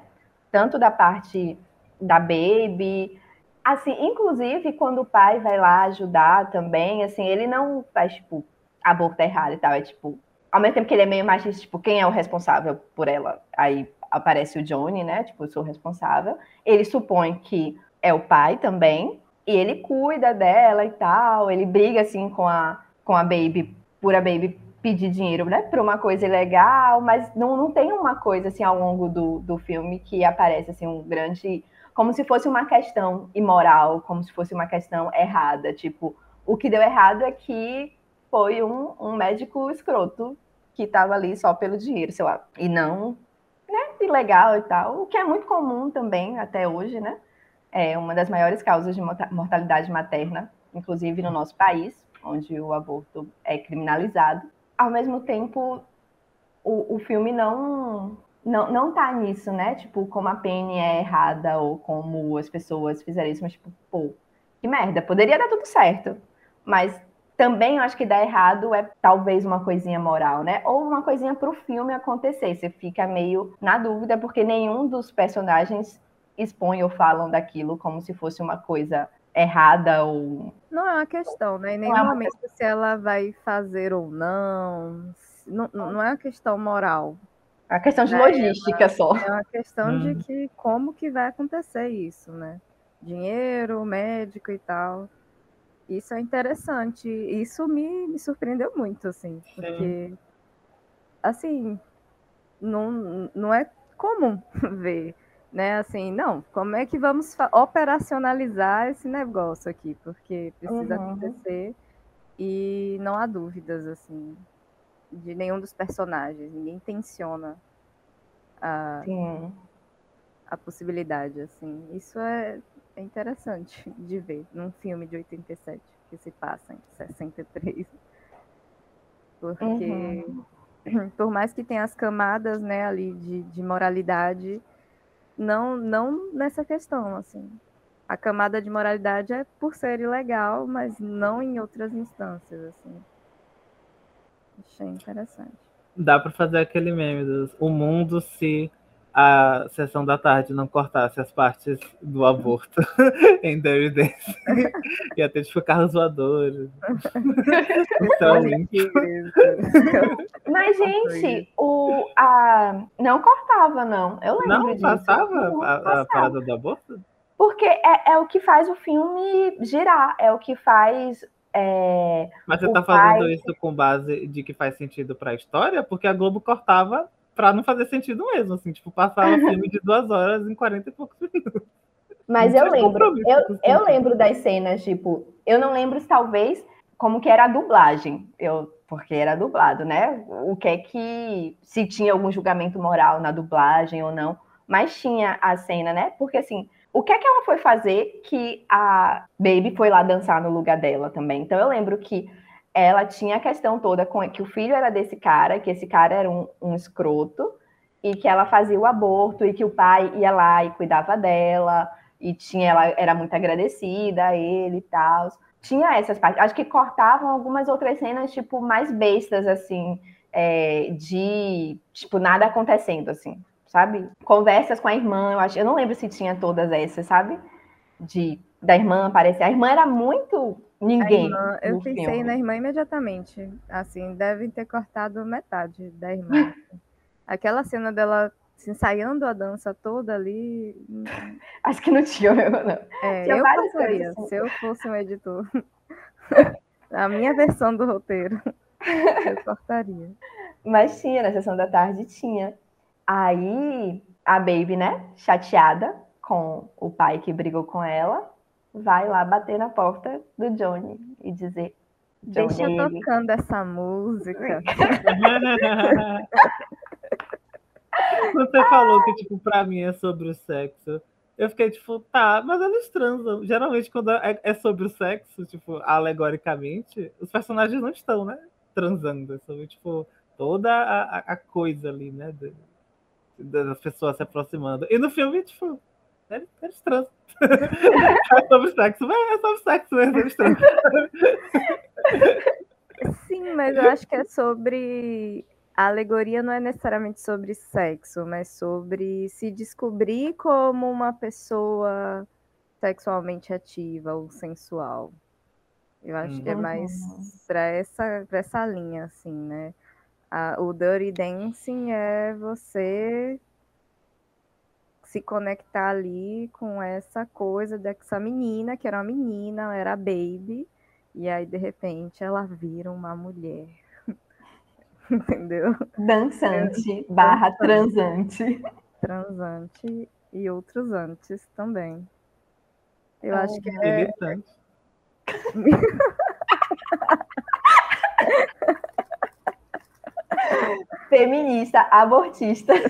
C: Tanto da parte da Baby. Assim, inclusive, quando o pai vai lá ajudar também, assim, ele não faz, tipo, aborto errado e tal. É tipo, ao mesmo tempo que ele é meio machista, tipo, quem é o responsável por ela? Aí aparece o Johnny, né? Tipo, eu sou responsável. Ele supõe que é o pai também, e ele cuida dela e tal. Ele briga assim com a, com a Baby, por a Baby pedir dinheiro, né, para uma coisa ilegal, mas não, não tem uma coisa assim ao longo do, do filme que aparece assim um grande, como se fosse uma questão imoral, como se fosse uma questão errada, tipo, o que deu errado é que foi um, um médico escroto que estava ali só pelo dinheiro, sei lá, e não, né, ilegal e tal, o que é muito comum também até hoje, né, é uma das maiores causas de morta- mortalidade materna, inclusive no nosso país, onde o aborto é criminalizado. Ao mesmo tempo, o, o filme não, não não tá nisso, né? Tipo, como a Penny é errada ou como as pessoas fizeram isso, mas tipo, pô, que merda, poderia dar tudo certo. Mas também eu acho que dá errado é talvez uma coisinha moral, né? Ou uma coisinha pro filme acontecer. Você fica meio na dúvida, porque nenhum dos personagens expõe ou falam daquilo como se fosse uma coisa errada ou.
A: Não é uma questão, né? Em nenhum
C: Não é uma
A: momento se ela vai fazer ou não. Não, não é uma questão moral.
C: É uma questão de
A: É,
C: logística só.
A: É uma questão
B: Hum.
A: de que como que vai acontecer isso, né? Dinheiro, médico e tal. Isso é interessante. Isso me, me surpreendeu muito, assim, porque assim, não, não é comum ver, né? Assim, não, como é que vamos operacionalizar esse negócio aqui? Porque precisa
C: Uhum.
A: acontecer e não há dúvidas, assim, de nenhum dos personagens. Ninguém tensiona a,
C: Sim.
A: a possibilidade, assim. Isso é, é interessante de ver num filme de 87 que se passa em 63. Porque por mais que tenha as camadas, né, ali de, de moralidade, não não nessa questão, assim. A camada de moralidade é por ser ilegal, mas não em outras instâncias, assim. Achei interessante.
B: Dá pra fazer aquele meme dos o mundo se a sessão da tarde não cortasse as partes do aborto em Dirty Dancing. Ia ter tipo carros voadores. Então,
C: Mas, gente, o, a... não cortava, não. Eu lembro
B: não
C: disso.
B: passava
C: Não
B: a, a
C: passava.
B: parada do aborto?
C: Porque é, é o que faz o filme girar, é o que faz. é,
B: Mas você
C: O
B: tá fazendo
C: pai-
B: isso com base de que faz sentido pra história? Porque a Globo cortava pra não fazer sentido mesmo, assim, tipo, passava filme de duas horas em 40 e poucos minutos.
C: Mas
B: Não
C: eu lembro, eu, eu lembro das cenas, tipo, eu não lembro talvez como que era a dublagem, eu, porque era dublado, né? O que é que se tinha algum julgamento moral na dublagem ou não, mas tinha a cena, né? Porque assim, o que é que ela foi fazer que a Baby foi lá dançar no lugar dela também? Então eu lembro que ela tinha a questão toda com que o filho era desse cara, que esse cara era um, um escroto, e que ela fazia o aborto, e que o pai ia lá e cuidava dela, e tinha, ela era muito agradecida a ele e tal. Tinha essas partes. Acho que cortavam algumas outras cenas, tipo, mais bestas, assim, é, de, tipo, nada acontecendo, assim, sabe? Conversas com a irmã, eu acho, eu não lembro se tinha todas essas, sabe? De, da irmã aparecer. A irmã era muito ninguém.
A: irmã, eu pensei
C: filme.
A: na irmã imediatamente. Assim, devem ter cortado metade da irmã. assim. Aquela cena dela se ensaiando a dança toda ali.
C: Acho que não tinha mesmo, não.
A: É,
C: Tinha
A: eu cortaria,
C: assim.
A: se eu fosse um editor. a minha versão do roteiro. Eu cortaria.
C: Mas tinha, na sessão da tarde tinha. Aí a Baby, né, chateada com o pai que brigou com ela, vai lá bater na porta do Johnny e dizer: Johnny,
A: Deixa tocando essa música.
B: Você falou que, tipo, pra mim é sobre o sexo. Eu fiquei, tipo, tá, mas eles transam. Geralmente, quando é, é sobre o sexo, tipo, alegoricamente, os personagens não estão, né? Transando. É sobre, tipo, toda a, a- coisa ali, né? das pessoas se aproximando. E no filme, tipo, eles, eles transam. é sobre sexo, mas é sobre sexo mesmo, eles transam.
A: Sim, mas eu acho que é sobre. A alegoria não é necessariamente sobre sexo, mas sobre se descobrir como uma pessoa sexualmente ativa ou sensual. Eu acho que é
C: Uhum.
A: mais para essa, pra essa linha, assim, né? A- o Dirty Dancing é você se conectar ali com essa coisa dessa menina, que era uma menina, ela era baby, e aí de repente ela vira uma mulher. Entendeu?
C: dançante barra transante.
A: Transante e outros antes também. Eu
C: Ah,
A: acho que é.
C: Feminista, abortista.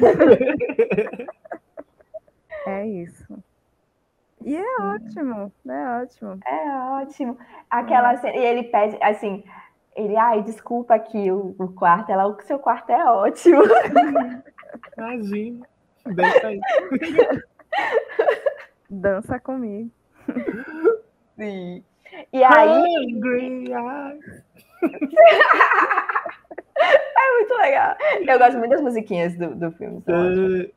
A: é isso. E é ótimo, é ótimo.
C: É ótimo. Aquela cena, e ele pede assim, ele, ai, desculpa aqui o, o quarto. Ela, o seu quarto é ótimo.
B: Imagina. Deixa aí.
A: Dança comigo.
C: Sim. E aí,
B: Hungry
C: é muito legal. Eu gosto muito das musiquinhas do, do filme. são.
B: Uh,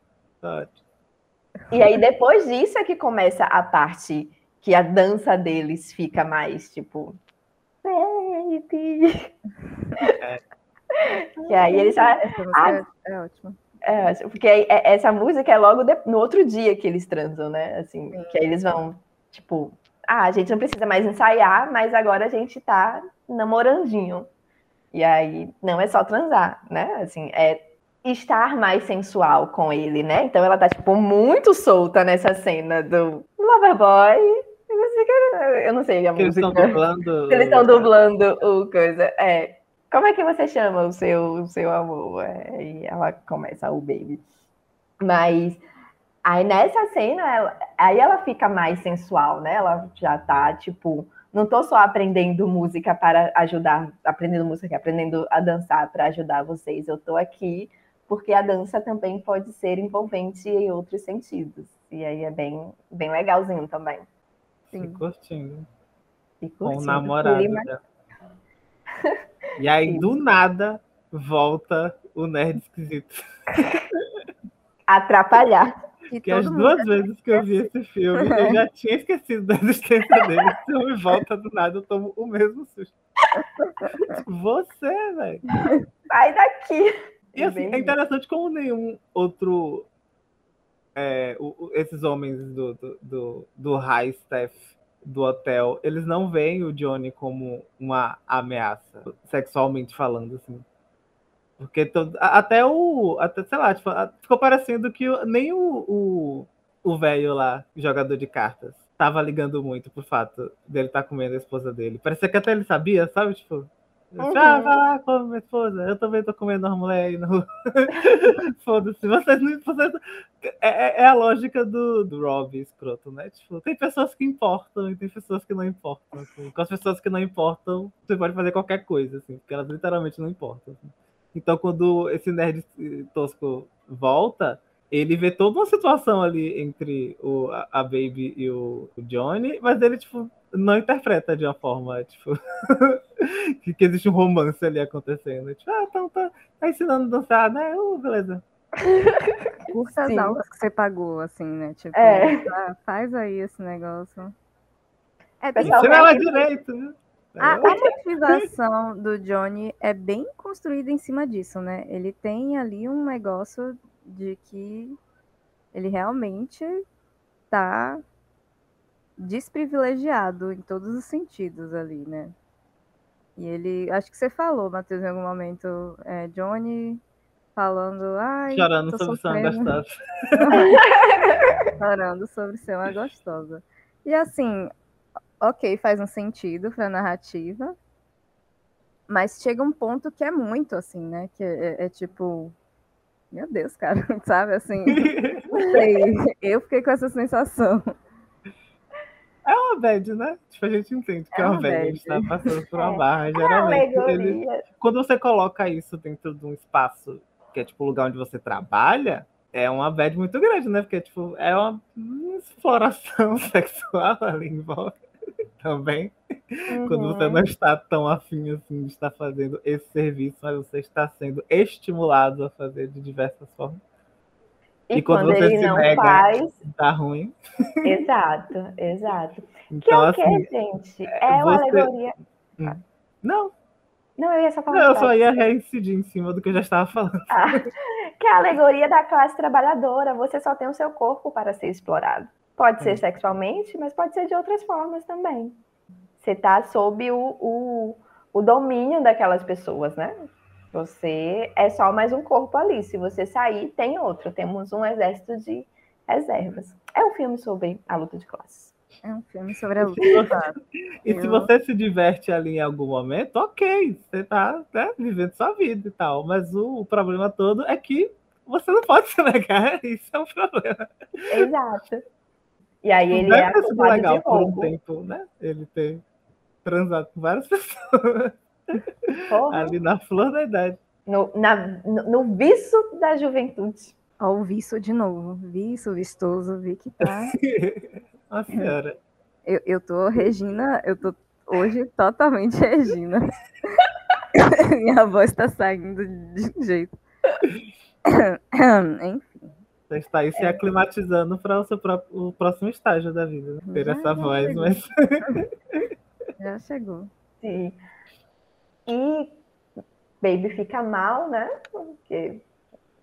B: ótimo.
C: E aí, depois disso é que começa a parte que a dança deles fica mais tipo. Baby. E aí eles já.
A: Essa música é, é ótima.
C: É, porque aí, é- essa música é logo de- no outro dia que eles transam, né? Assim,
A: Sim.
C: que aí eles vão, tipo, ah, a gente não precisa mais ensaiar, mas agora a gente tá namorandinho. E aí não é só transar, né? Assim, é estar mais sensual com ele, né? Então ela tá, tipo, muito solta nessa cena do Loverboy. Eu não sei a
B: eles
C: música.
B: estão dublando.
C: Eles estão dublando o coisa. É. Como é que você chama o seu, o seu amor? É, e ela começa o baby. Mas aí nessa cena, ela- aí ela fica mais sensual, né? Ela já tá, tipo, não tô só aprendendo música para ajudar, aprendendo música, aprendendo a dançar para ajudar vocês. Eu tô aqui porque a dança também pode ser envolvente em outros sentidos. E aí é bem, bem legalzinho também.
B: Se curtindo.
C: E
B: Com o
C: curtindo
B: namorado.
C: clima.
B: dela. E aí,
C: Sim.
B: do nada, volta o nerd esquisito.
C: Atrapalhar.
A: E
B: Que as duas
A: mundo
B: vezes que eu vi esse filme, eu já tinha esquecido da existência dele. Então, me volta do nada, eu tomo o mesmo susto. Você, velho.
C: Sai daqui.
B: E assim, é interessante como nenhum outro. é, o- esses homens do, do, do, do high staff do hotel, eles não veem o Johnny como uma ameaça, sexualmente falando, assim. Porque todo, até o. Até, sei lá, tipo, ficou parecendo que nem o- velho lá, jogador de cartas, tava ligando muito pro fato dele estar comendo a esposa dele. Parecia que até ele sabia, sabe? Tipo, Ah, vai lá, come minha esposa. Eu também tô comendo uma mulher aí no. Foda-se, vocês não. Vocês... É, é- é a lógica do, do Rob escroto, né? Tipo, tem pessoas que importam e tem pessoas que não importam. assim. Com as pessoas que não importam, você pode fazer qualquer coisa, assim, porque elas literalmente não importam. assim. Então, quando esse nerd tosco volta, ele vê toda uma situação ali entre o, a, a Baby e o, o Johnny, mas ele, tipo, não interpreta de uma forma, tipo, que, que existe um romance ali acontecendo. Tipo, ah, então tá, tá ensinando a dançar, né? Uh, beleza.
A: curta as aulas que você pagou, assim, né? Tipo,
C: É.
A: ah, faz aí esse negócio. É bem
B: ela
C: é-
B: direito, né?
A: A, a motivação do Johnny é bem construída em cima disso, né? Ele tem ali um negócio de que ele realmente tá desprivilegiado em todos os sentidos ali, né? E ele, acho que você falou, Matheus, em algum momento, é, Johnny falando, ai,
B: Chorando sobre ser uma gostosa.
A: falando sobre ser uma gostosa. E assim, ok, faz um sentido pra narrativa, mas chega um ponto que é muito assim, né? Que é, é tipo, meu Deus, cara, sabe? Assim. Eu fiquei com essa sensação.
B: É uma bad, né? Tipo, a gente entende que é,
A: É
B: uma
A: uma
B: bad, a
A: bad.
B: gente tá passando por uma
C: É.
B: barra,
C: É uma
B: geralmente. Ele,
C: alegoria.
B: quando você coloca isso dentro de um espaço que é tipo o lugar onde você trabalha, é uma bad muito grande, né? Porque tipo, é uma exploração sexual ali em volta também. Quando você
C: Uhum.
B: não está tão afim assim de estar fazendo esse serviço, mas você está sendo estimulado a fazer de diversas formas.
C: E,
B: E quando
C: quando,
B: você
C: ele não
B: nega-
C: faz,
B: Tá ruim.
C: exato, exato. Que
B: Então,
C: é o que,
B: assim.
C: gente? É uma
B: você-
C: alegoria.
B: Não,
C: Não, eu ia só falar.
B: não, eu
C: uma
B: só ia reincidir em cima do que eu já estava falando.
C: Ah, que é a alegoria da classe trabalhadora. Você só tem o seu corpo para ser explorado. Pode ser
B: Hum.
C: sexualmente, mas pode ser de outras formas também. Você está sob o, o, o domínio daquelas pessoas, né? Você é só mais um corpo ali. Se você sair, tem outro. Temos um exército de reservas. É um filme sobre a luta de classes.
A: É um filme sobre a luta. claro.
B: E se
A: Eu-
B: você se diverte ali em algum momento, ok, você tá né, vivendo sua vida e tal. Mas o, o problema todo é que você não pode se negar, isso é um problema.
C: Exato. E aí
B: Não
C: ele
B: deve
C: é acusado
B: legal
C: de
B: por um tempo, né? Ele ter transado com várias pessoas
C: Porra.
B: ali na flor da idade.
C: No, na- no, no viço da juventude.
A: Ó, o viço de novo. Viço, vistoso, vi que tá.
B: Nossa senhora.
A: Eu, eu tô, Regina, eu tô hoje totalmente Regina. Minha voz está saindo de jeito. Enfim,
B: Você está aí se aclimatizando para o seu pró- o próximo estágio da vida. né? Ter
A: Já,
B: essa
A: já
B: voz,
A: chegou.
B: mas.
A: já chegou.
C: Sim. E Baby fica mal, né? Porque...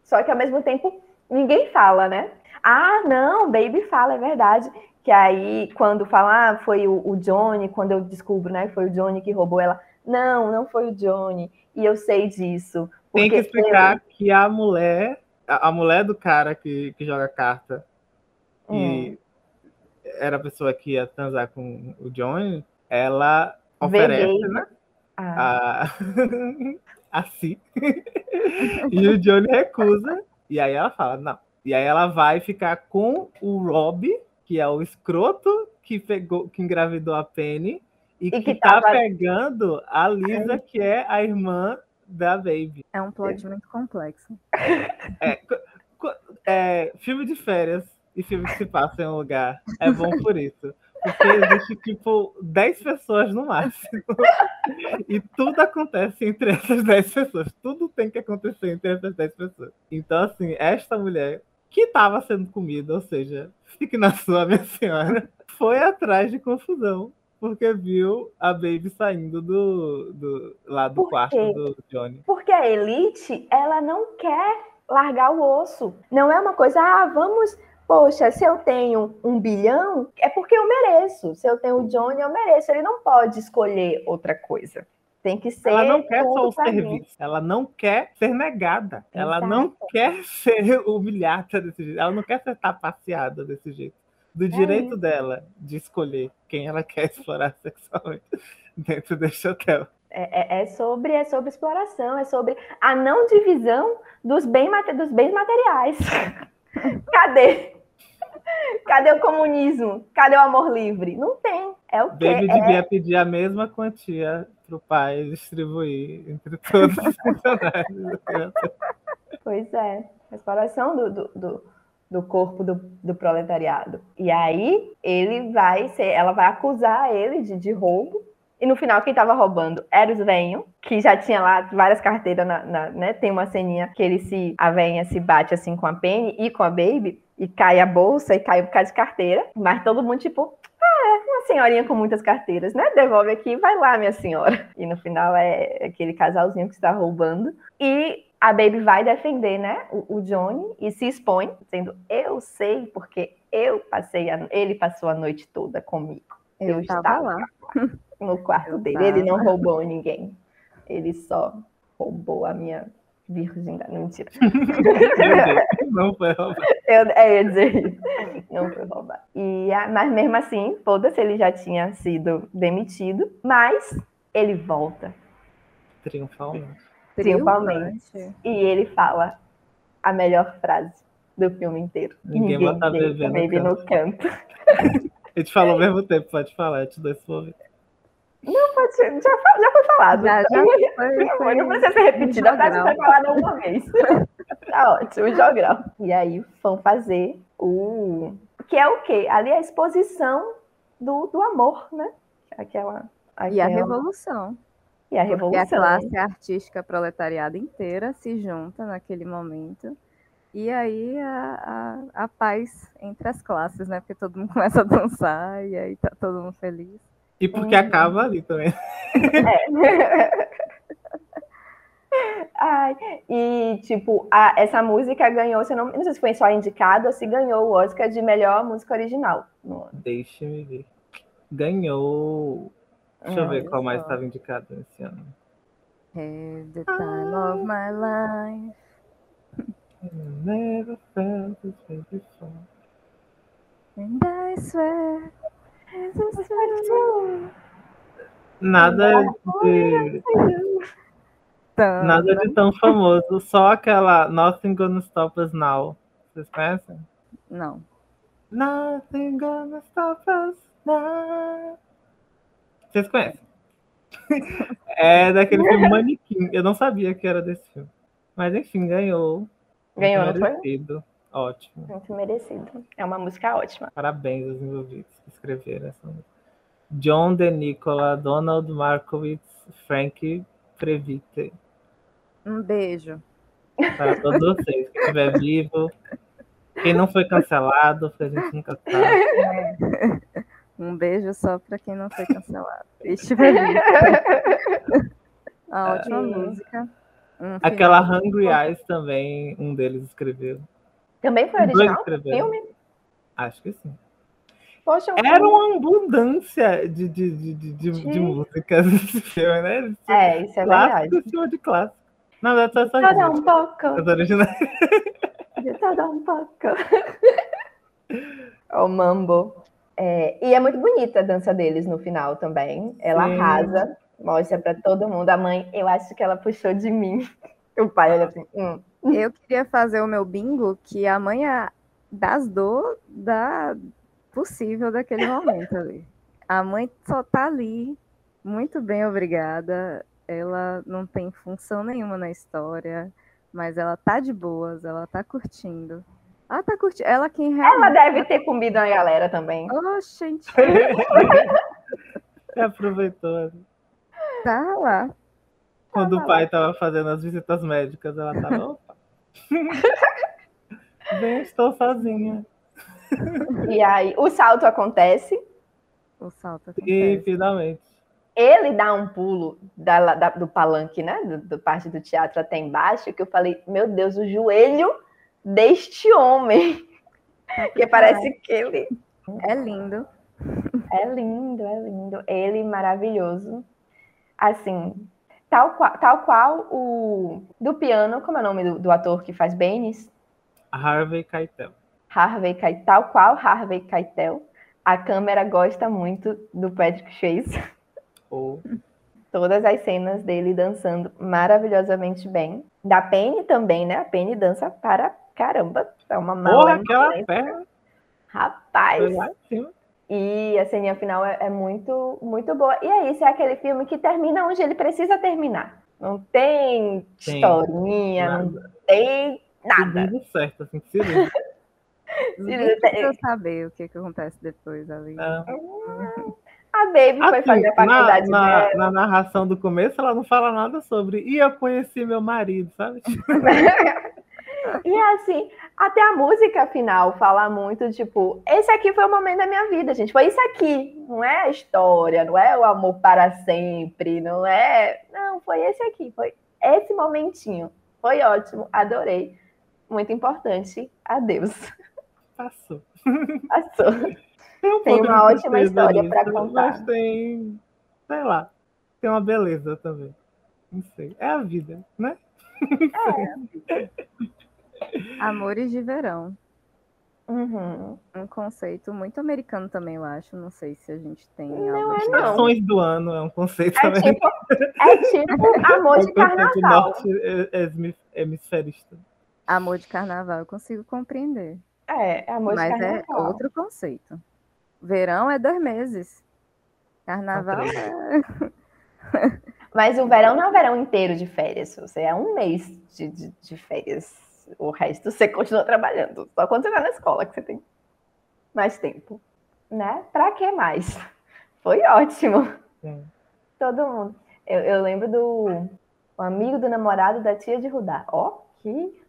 C: Só que ao mesmo tempo ninguém fala, né? Ah, não, Baby fala, é verdade. Que aí, quando fala, ah, foi o, o Johnny, quando eu descubro, né? Foi o Johnny que roubou ela. Não, não foi o Johnny. E eu sei disso.
B: Tem que explicar que a mulher, a, mulher do cara que, que joga carta,
C: Hum.
B: e era a pessoa que ia transar com o Johnny, ela oferece, né?
C: Ah,
B: A... assim. e o Johnny recusa. E aí ela fala, não. E aí ela vai ficar com o Rob, que é o escroto que pegou, que engravidou a Penny e,
C: E
B: que,
C: que
B: tá
C: tava-
B: pegando a Lisa, que é a irmã da Baby.
A: É um plot muito complexo.
B: É, é, filme de férias e filme que se passa em um lugar é bom por isso. Porque existe, tipo, 10 pessoas no máximo. E tudo acontece entre essas 10 pessoas. Tudo tem que acontecer entre essas 10 pessoas. Então, assim, esta mulher que estava sendo comida, ou seja, fique na sua, minha senhora, foi atrás de confusão. Porque viu a Baby saindo do, do, lá do quarto do Johnny.
C: Porque a Elite, ela não quer largar o osso. Não é uma coisa, ah, vamos. Poxa, se eu tenho um bilhão, é porque eu mereço. Se eu tenho o Johnny, eu mereço. Ele não pode escolher outra coisa. Tem que ser.
B: Ela não quer só o
C: pra mim.
B: serviço, ela não quer ser negada, ela
C: Exato.
B: não quer ser humilhada desse jeito, ela não quer ser tapaceada desse jeito. Do direito dela de escolher quem ela quer explorar sexualmente dentro desse hotel.
C: É, é- é sobre, é sobre exploração, é sobre a não divisão dos, bem, dos bens materiais. Cadê? Cadê o comunismo? Cadê o amor livre? Não tem. É o quê?
B: Baby
C: É-
B: devia pedir a mesma quantia pro pai distribuir entre todos os funcionários.
C: Pois é, a exploração do, do, do, do corpo do, do proletariado. E aí ele vai ser, ela vai acusar ele de, de roubo. E no final, quem tava roubando era os venho, que já tinha lá várias carteiras, na, na- né? Tem uma ceninha que ele se. A venha se bate assim com a Penny e com a Baby, e cai a bolsa e cai um bocado de carteira. Mas todo mundo, tipo, ah, é uma senhorinha com muitas carteiras, né? Devolve aqui, vai lá, minha senhora. E no final é aquele casalzinho que está roubando. E a Baby vai defender, né, o, o Johnny e se expõe, dizendo: Eu sei porque eu passei, a, ele passou a noite toda comigo.
A: Eu,
C: Eu
A: estava
C: estava
A: lá.
C: no quarto
A: Eu
C: dele. Ele
A: tava.
C: não roubou ninguém. Ele só roubou a minha virgindade. Não, mentira.
B: Não foi roubado.
C: Eu, é, eu ia dizer isso. Não foi roubado. E, a- mas mesmo assim, foda-se, ele já tinha sido demitido. Mas ele volta.
B: Triunfalmente.
C: Triunfalmente. E ele fala a melhor frase do filme inteiro.
B: Ninguém bota
C: deixa
B: bebê no
C: Baby no canto.
B: A gente falou ao mesmo tempo, pode falar, eu te dou esse ouvido.
C: Pode Já, já foi falado.
A: Já, já foi,
C: Não,
A: foi
C: não precisa ser repetida, a frase foi falada uma vez. tá ótimo, jogral. E aí vão fazer o. Que é o quê? Ali é a exposição do, do amor, né? Aquela.
A: E a
C: aquela-
A: revolução.
C: E a
A: Porque a
C: revolução.
A: classe artística proletariada inteira se junta naquele momento. E aí a, a, a paz entre as classes, né? Porque todo mundo começa a dançar e aí tá todo mundo feliz.
B: E porque
C: Uhum.
B: acaba ali também.
C: Ai, e tipo, a- essa música ganhou, se eu não, não sei se foi só indicado ou se ganhou o Oscar de melhor música original. no ano.
B: Deixa-me ver. Ganhou. Deixa eu ver
A: Olha
B: qual mais estava indicado esse ano.
A: The time of my life.
B: Never felt this way before.
A: And I swear.
B: Nada de,
A: Então,
B: nada de tão famoso, só aquela Nothing Gonna Stop Us Now. Vocês conhecem?
A: Não.
B: Nothing Gonna Stop Us Now. Vocês conhecem? É daquele filme Manequim. Eu não sabia que era desse filme. Mas enfim, ganhou.
C: Ganhou, não
B: Muito
C: foi?
B: Ótimo.
C: Muito merecido. É uma música ótima.
B: Parabéns aos envolvidos que escreveram essa música. John De Nicola, Donald Markowitz, Frank Previte.
A: Um beijo.
B: Para todos vocês. Quem estiver vivo. Quem não foi cancelado, porque a gente nunca sabe.
A: Um beijo só para quem não foi cancelado. E estiver vivo. A ótima música. Um
B: Aquela Hungry Eyes também, um deles escreveu.
C: Também foi original?
B: escreveram.
C: Filme?
B: Acho que sim.
C: Poxa, um
B: Era uma abundância de, de, de, de, de, de músicas nesse filme, né? Tinham
C: É, isso é
B: clássico
C: verdade.
B: cima de clássico. Na verdade, só essas
C: Todo um
B: músicas.
C: pouco,
B: As originais.
C: de todo um pouco. o mambo. É, e é muito bonita a dança deles no final também. Ela
B: Sim.
C: arrasa, mostra pra todo mundo. A mãe, eu acho que ela puxou de mim. O pai olha assim, hum.
A: Eu queria fazer o meu bingo que a mãe é das dor da possível daquele momento ali. A mãe só tá ali, muito bem, obrigada. Ela não tem função nenhuma na história, mas ela tá de boas, ela tá curtindo. Ela tá curtindo. Ela quem
C: Ela
A: realmente.
C: deve ter comido a galera também.
A: Oh, gente,
B: aproveitou.
A: tá lá.
B: Quando o pai tava fazendo as visitas médicas, ela tava. Bem, estou sozinha.
C: E aí, o salto acontece,
A: O salto
B: E
A: acontece.
B: finalmente.
C: ele dá um pulo da- da- do palanque, né? Do, do parte do teatro até embaixo, que eu falei, meu Deus, o joelho deste homem. Que parece que ele
A: É lindo.
C: é lindo, é lindo. Ele maravilhoso. Assim, tal qual, tal qual o do piano, como é o nome do, do ator que faz Benes?
B: Harvey Keitel.
C: Harvey Keitel, tal qual Harvey Keitel. A câmera gosta muito do Patrick Swayze.
B: Ou
C: Todas as cenas dele dançando maravilhosamente bem. Da Penny também, né? A Penny dança para caramba. É uma
B: Porra,
C: malemolência.
B: aquela perna foi
C: Rapaz!
B: lá em cima.
C: E a ceninha final é, é muito, muito boa. E é isso, é aquele filme que termina onde ele precisa terminar. Não tem
B: Tem.
C: historinha, não
B: Nada.
C: tem nada.
B: Tudo certo, assim, se.
A: Ninguém precisa saber o que, que acontece depois ali.
B: Não.
C: A Baby foi
B: Assim,
C: fazer a faculdade
B: na, na, na narração do começo, ela não fala nada sobre. E eu conheci meu marido, sabe?
C: E assim, até a música final fala muito, tipo, esse aqui foi o momento da minha vida, gente. Foi isso aqui. Não é a história, não é o amor para sempre, não é. Não, foi esse aqui, foi esse momentinho. Foi ótimo, adorei. Muito importante. Adeus.
B: Passou.
C: Passou.
B: Tem, um
C: Tem uma ótima história
B: nisso,
C: contar.
B: Mas tem, sei lá, tem uma beleza também. Não sei. É a vida, né?
A: Amores de verão.
C: Uhum.
A: Um conceito muito americano também, eu acho. Não sei se a gente tem
C: Não
A: algo
C: é não.
B: Estações do ano é um conceito
C: É
B: também.
C: tipo, é tipo amor
B: É
C: de
B: um
C: carnaval.
B: norte é- é- hemisferista.
A: Amor de carnaval eu consigo compreender.
C: É, é amor de
A: mas é
C: carnaval.
A: outro conceito. Verão é dois meses. Carnaval é.
C: Mas o verão não é o verão inteiro de férias. Você é um mês de, de, de férias. O resto você continua trabalhando. Só quando você tá na escola que você tem mais tempo. Né? Pra que mais? Foi ótimo.
B: Sim.
C: Todo mundo. Eu, eu lembro do o amigo do namorado da tia de Rudá. Ó, que,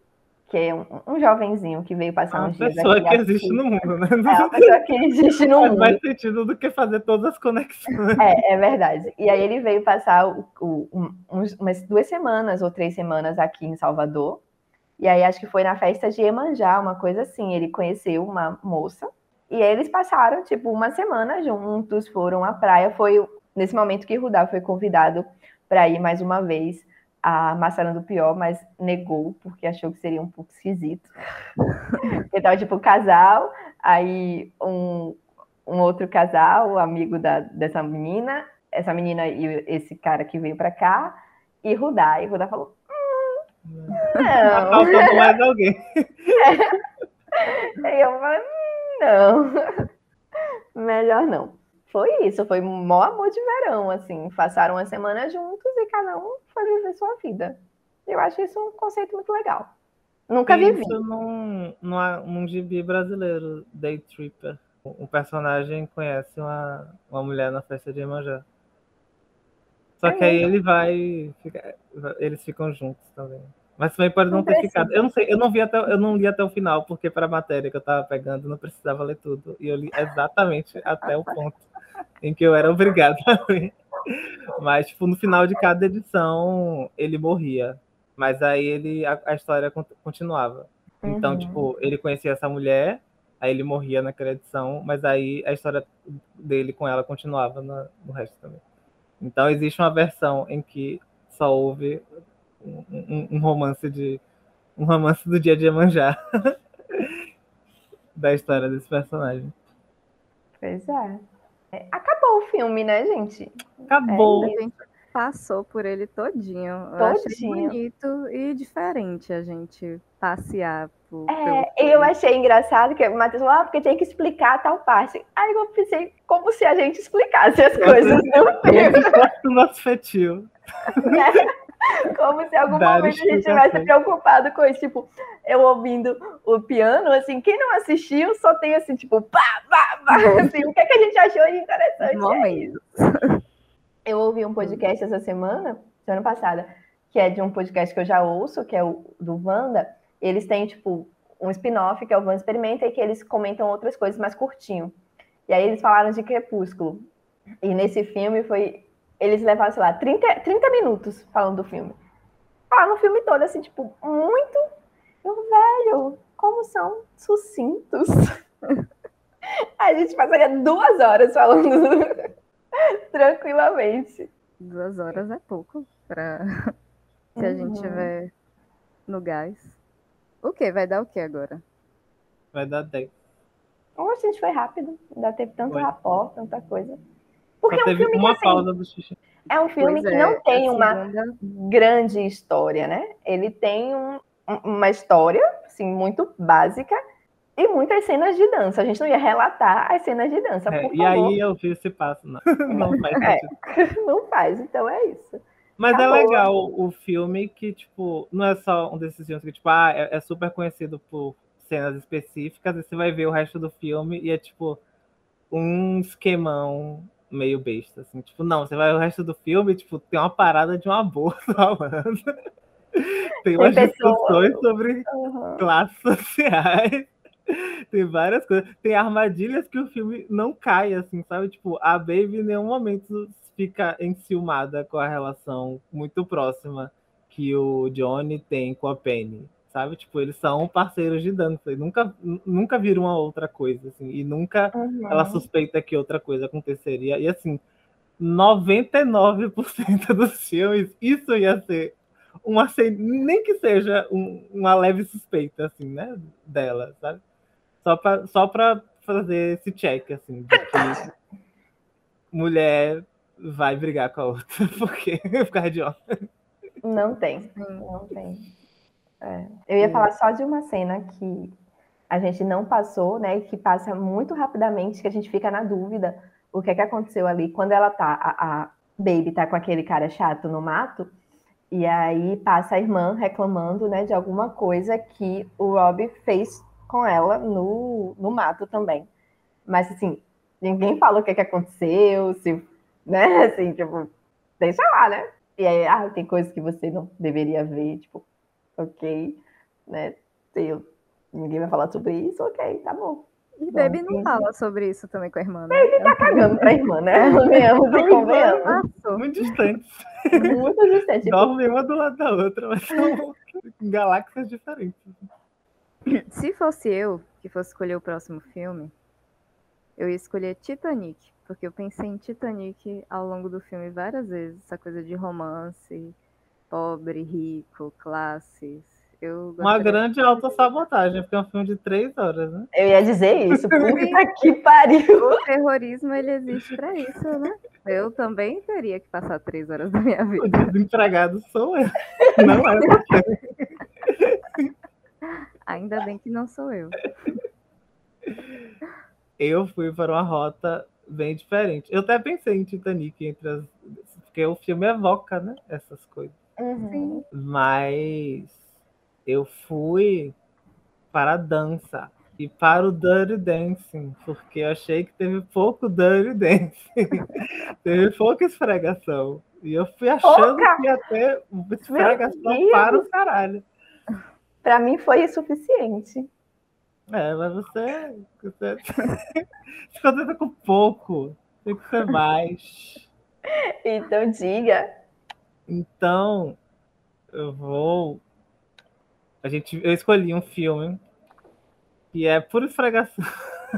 C: que é um, um jovenzinho que veio
B: É
C: passar
B: uma
C: uns dias
B: pessoa
C: aqui.
B: que existe no
C: assista.
B: mundo, né?
C: É uma pessoa que existe no
B: Faz
C: mundo.
B: mais sentido do que fazer todas as conexões.
C: É, é verdade. E aí ele veio passar o- o- um- umas duas semanas ou três semanas aqui em Salvador. E aí acho que foi na festa de Iemanjá, uma coisa assim. Ele conheceu uma moça. E aí eles passaram, tipo, uma semana juntos, foram à praia. Foi nesse momento que Rudá foi convidado para ir mais uma vez a Maçã do Pior, mas negou, porque achou que seria um pouco esquisito. Porque tava, tipo, casal, aí um, um outro casal, amigo da, dessa menina, essa menina e esse cara que veio pra cá, e Rudá. E Rudá falou:
B: Tá
C: não.
B: faltando mais alguém.
C: Aí eu falei: "Hum, não. Melhor não. Foi isso, foi mó amor de verão, assim. Passaram uma semana juntos e cada um foi viver sua vida. Eu acho isso um conceito muito legal. Nunca
B: Tem
C: vivi.
B: isso num, num, num gibi brasileiro, Day Tripper. um personagem conhece uma, uma mulher na festa de Iemanjá. Só que aí ele vai. eles ficam juntos também. Mas também pode não ter
C: Não
B: ficado. Eu não sei, eu não vi até, eu não li até o final, porque para a matéria que eu tava pegando, não precisava ler tudo. E eu li exatamente até o ponto em que eu era obrigado a ler. Mas, tipo, no final de cada edição, ele morria. Mas aí ele, a, a história con- continuava. Então,
C: Uhum.
B: tipo, ele conhecia essa mulher, aí ele morria naquela edição, mas aí a história dele com ela continuava na- no resto também. Então existe uma versão em que só houve um, um- um romance de um romance do dia de Iemanjá da história desse personagem.
C: Pois é. É, Acabou o filme, né, gente?
B: Acabou.
A: A gente passou por ele todinho. Eu achei bonito e diferente a gente passear por,
C: É,
A: pelo
C: eu achei engraçado que o Matheus falou, ah, porque tem que explicar tal parte. Aí eu pensei, como se a gente explicasse as coisas no filme.
B: o nosso fetio.
C: Como se em algum
B: Dar
C: momento a gente estivesse preocupado com isso. Tipo, eu ouvindo o piano, assim, quem não assistiu só tem assim, tipo, pá, pá, pá. Assim, o que, é que a gente achou de interessante? É
A: momento.
C: Eu ouvi um podcast essa semana, semana passada, que é de um podcast que eu já ouço, que é o do Wanda. Eles têm, tipo, um spin-off, que é o Wanda Experimenta, e que eles comentam outras coisas mais curtinho. E aí eles falaram de Crepúsculo. E nesse filme foi. Eles levaram, sei lá, 30, 30 minutos falando do filme. Falaram no filme todo, assim, tipo, muito. Eu, velho, como são sucintos. A gente passaria duas horas falando tranquilamente.
A: Duas horas é pouco para se a gente
C: Uhum.
A: tiver no gás. O que? Vai dar o que agora?
B: Vai dar 10.
C: Oxe, gente, foi rápido. Ainda teve tanto
B: Foi.
C: rapó, tanta coisa.
B: Só
C: Porque é um
B: teve
C: filme que,
B: uma
C: assim,
B: pausa do xixi.
C: é um filme
A: Pois
C: que
A: é,
C: não tem
A: a
C: uma
A: segunda-
C: grande história, né? Ele tem um- uma história, assim, muito básica e muitas cenas de dança. A gente não ia relatar as cenas de dança,
B: É, e
C: favor.
B: aí eu vi esse passo. Não, não faz
C: É. Não faz, então é isso.
B: Mas é
C: Acabou.
B: legal o filme que, tipo, não é só um desses filmes que, tipo, ah, é, é super conhecido por cenas específicas, e você vai ver o resto do filme e é, tipo, um esquemão meio besta, assim. Tipo, não, você vai ver o resto do filme, tipo, tem uma parada de uma boa falando. Tem umas
C: pessoa-
B: discussões sobre
C: Uhum.
B: classes sociais. Tem várias coisas. Tem armadilhas que o filme não cai, assim, sabe? Tipo, a Baby em nenhum momento fica enciumada com a relação muito próxima que o Johnny tem com a Penny, sabe? Tipo, eles são parceiros de dança e nunca, nu- nunca viram uma outra coisa, assim. E nunca
C: Uhum.
B: ela suspeita que outra coisa aconteceria. E, assim, 99% dos filmes, isso ia ser uma nem que seja um- uma leve suspeita, assim, né, dela, sabe? Só pra, só pra fazer esse check, assim, de que mulher vai brigar com a outra, porque de homem.
C: Não tem, não tem. É. Eu ia falar só de uma cena que a gente não passou, né? Que passa muito rapidamente, que a gente fica na dúvida o que é que aconteceu ali. Quando ela tá, a, a Baby tá com aquele cara chato no mato, e aí passa a irmã reclamando, né, de alguma coisa que o Rob fez com ela no, no mato também. Mas assim, ninguém fala o que é que aconteceu, se, né, assim, tipo, deixa lá, né? E aí, ah, tem coisas que você não deveria ver, tipo, ok, né? Se eu- ninguém vai falar sobre isso, ok, tá bom.
A: E Baby não fala sobre isso também com a irmã, né?
C: Tá cagando pra irmã, né? Convenhamos e convenhamos.
B: Muito distantes.
C: Muito distante. Tipo,
B: Dormem uma do lado da outra, mas são galáxias diferentes.
A: Se fosse eu que fosse escolher o próximo filme, eu ia escolher Titanic, porque eu pensei em Titanic ao longo do filme várias vezes, essa coisa de romance, pobre, rico, classes. Eu
B: Uma grande autossabotagem, porque é um filme de três horas, né?
C: eu ia dizer isso, puta que pariu.
A: O terrorismo ele existe pra isso, né? Eu também teria que passar três horas da minha
B: O
A: vida.
B: desempregado sou eu. Não é você.
A: Ainda bem que não sou eu.
B: Eu fui para uma rota bem diferente. Eu até pensei em Titanic entre as. Porque o filme evoca, né? Essas coisas.
C: Uhum.
B: Mas eu fui para a dança. e para o Dirty Dancing, porque eu achei que teve pouco Dirty Dancing. teve pouca esfregação. E eu fui achando
C: Pouca?
B: que ia ter esfregação para o caralho.
C: Pra mim foi suficiente.
B: É, mas você, você se contenta com pouco. Tem que ser mais.
C: Então diga.
B: Então, eu vou. A gente, eu escolhi um filme que é por esfregação.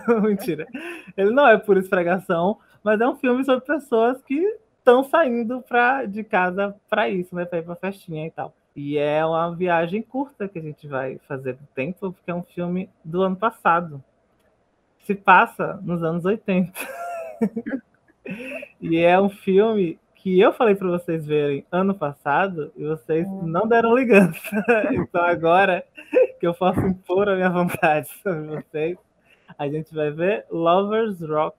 B: Mentira. Ele não é por esfregação, mas é um filme sobre pessoas que estão saindo pra, de casa para isso, né? Para ir pra festinha e tal. E é uma viagem curta que a gente vai fazer do tempo, porque é um filme do ano passado. Se passa nos anos 80. e é um filme que eu falei para vocês verem ano passado e vocês não deram ligança. então agora que eu posso impor a minha vontade sobre vocês, a gente vai ver Lovers Rock,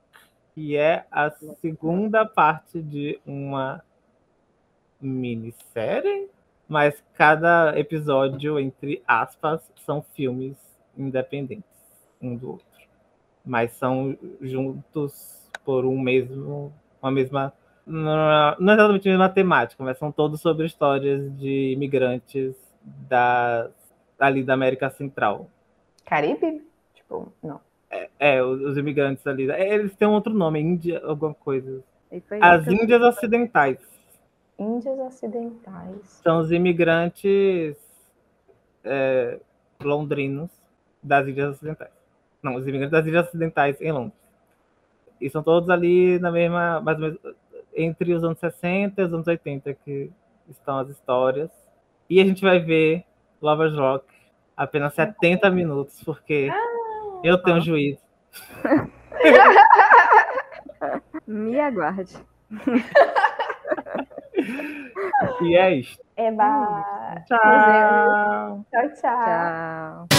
B: que é a segunda parte de uma minissérie, mas cada episódio, entre aspas, são filmes independentes um do outro. Mas são juntos por um mesmo, uma mesma não é exatamente a mesma temática, mas são todos sobre histórias de imigrantes da, ali da América Central.
C: Caribe? Tipo, não.
B: É, os, os imigrantes ali. é, Eles têm um outro nome, Índia, alguma coisa. As Índias Ocidentais.
C: Índias Ocidentais.
B: São os imigrantes é, londrinos das Ilhas Ocidentais. Não, os imigrantes das Ilhas Ocidentais em Londres. E são todos ali na mesma, mais ou menos, entre os anos 60 e os anos 80 que estão as histórias. E a gente vai ver Lovers Rock apenas 70 minutos, porque eu tenho juízo.
A: Me aguarde.
B: E é isso.
C: Eba!
B: Tchau!
C: Tchau, tchau.
A: Tchau.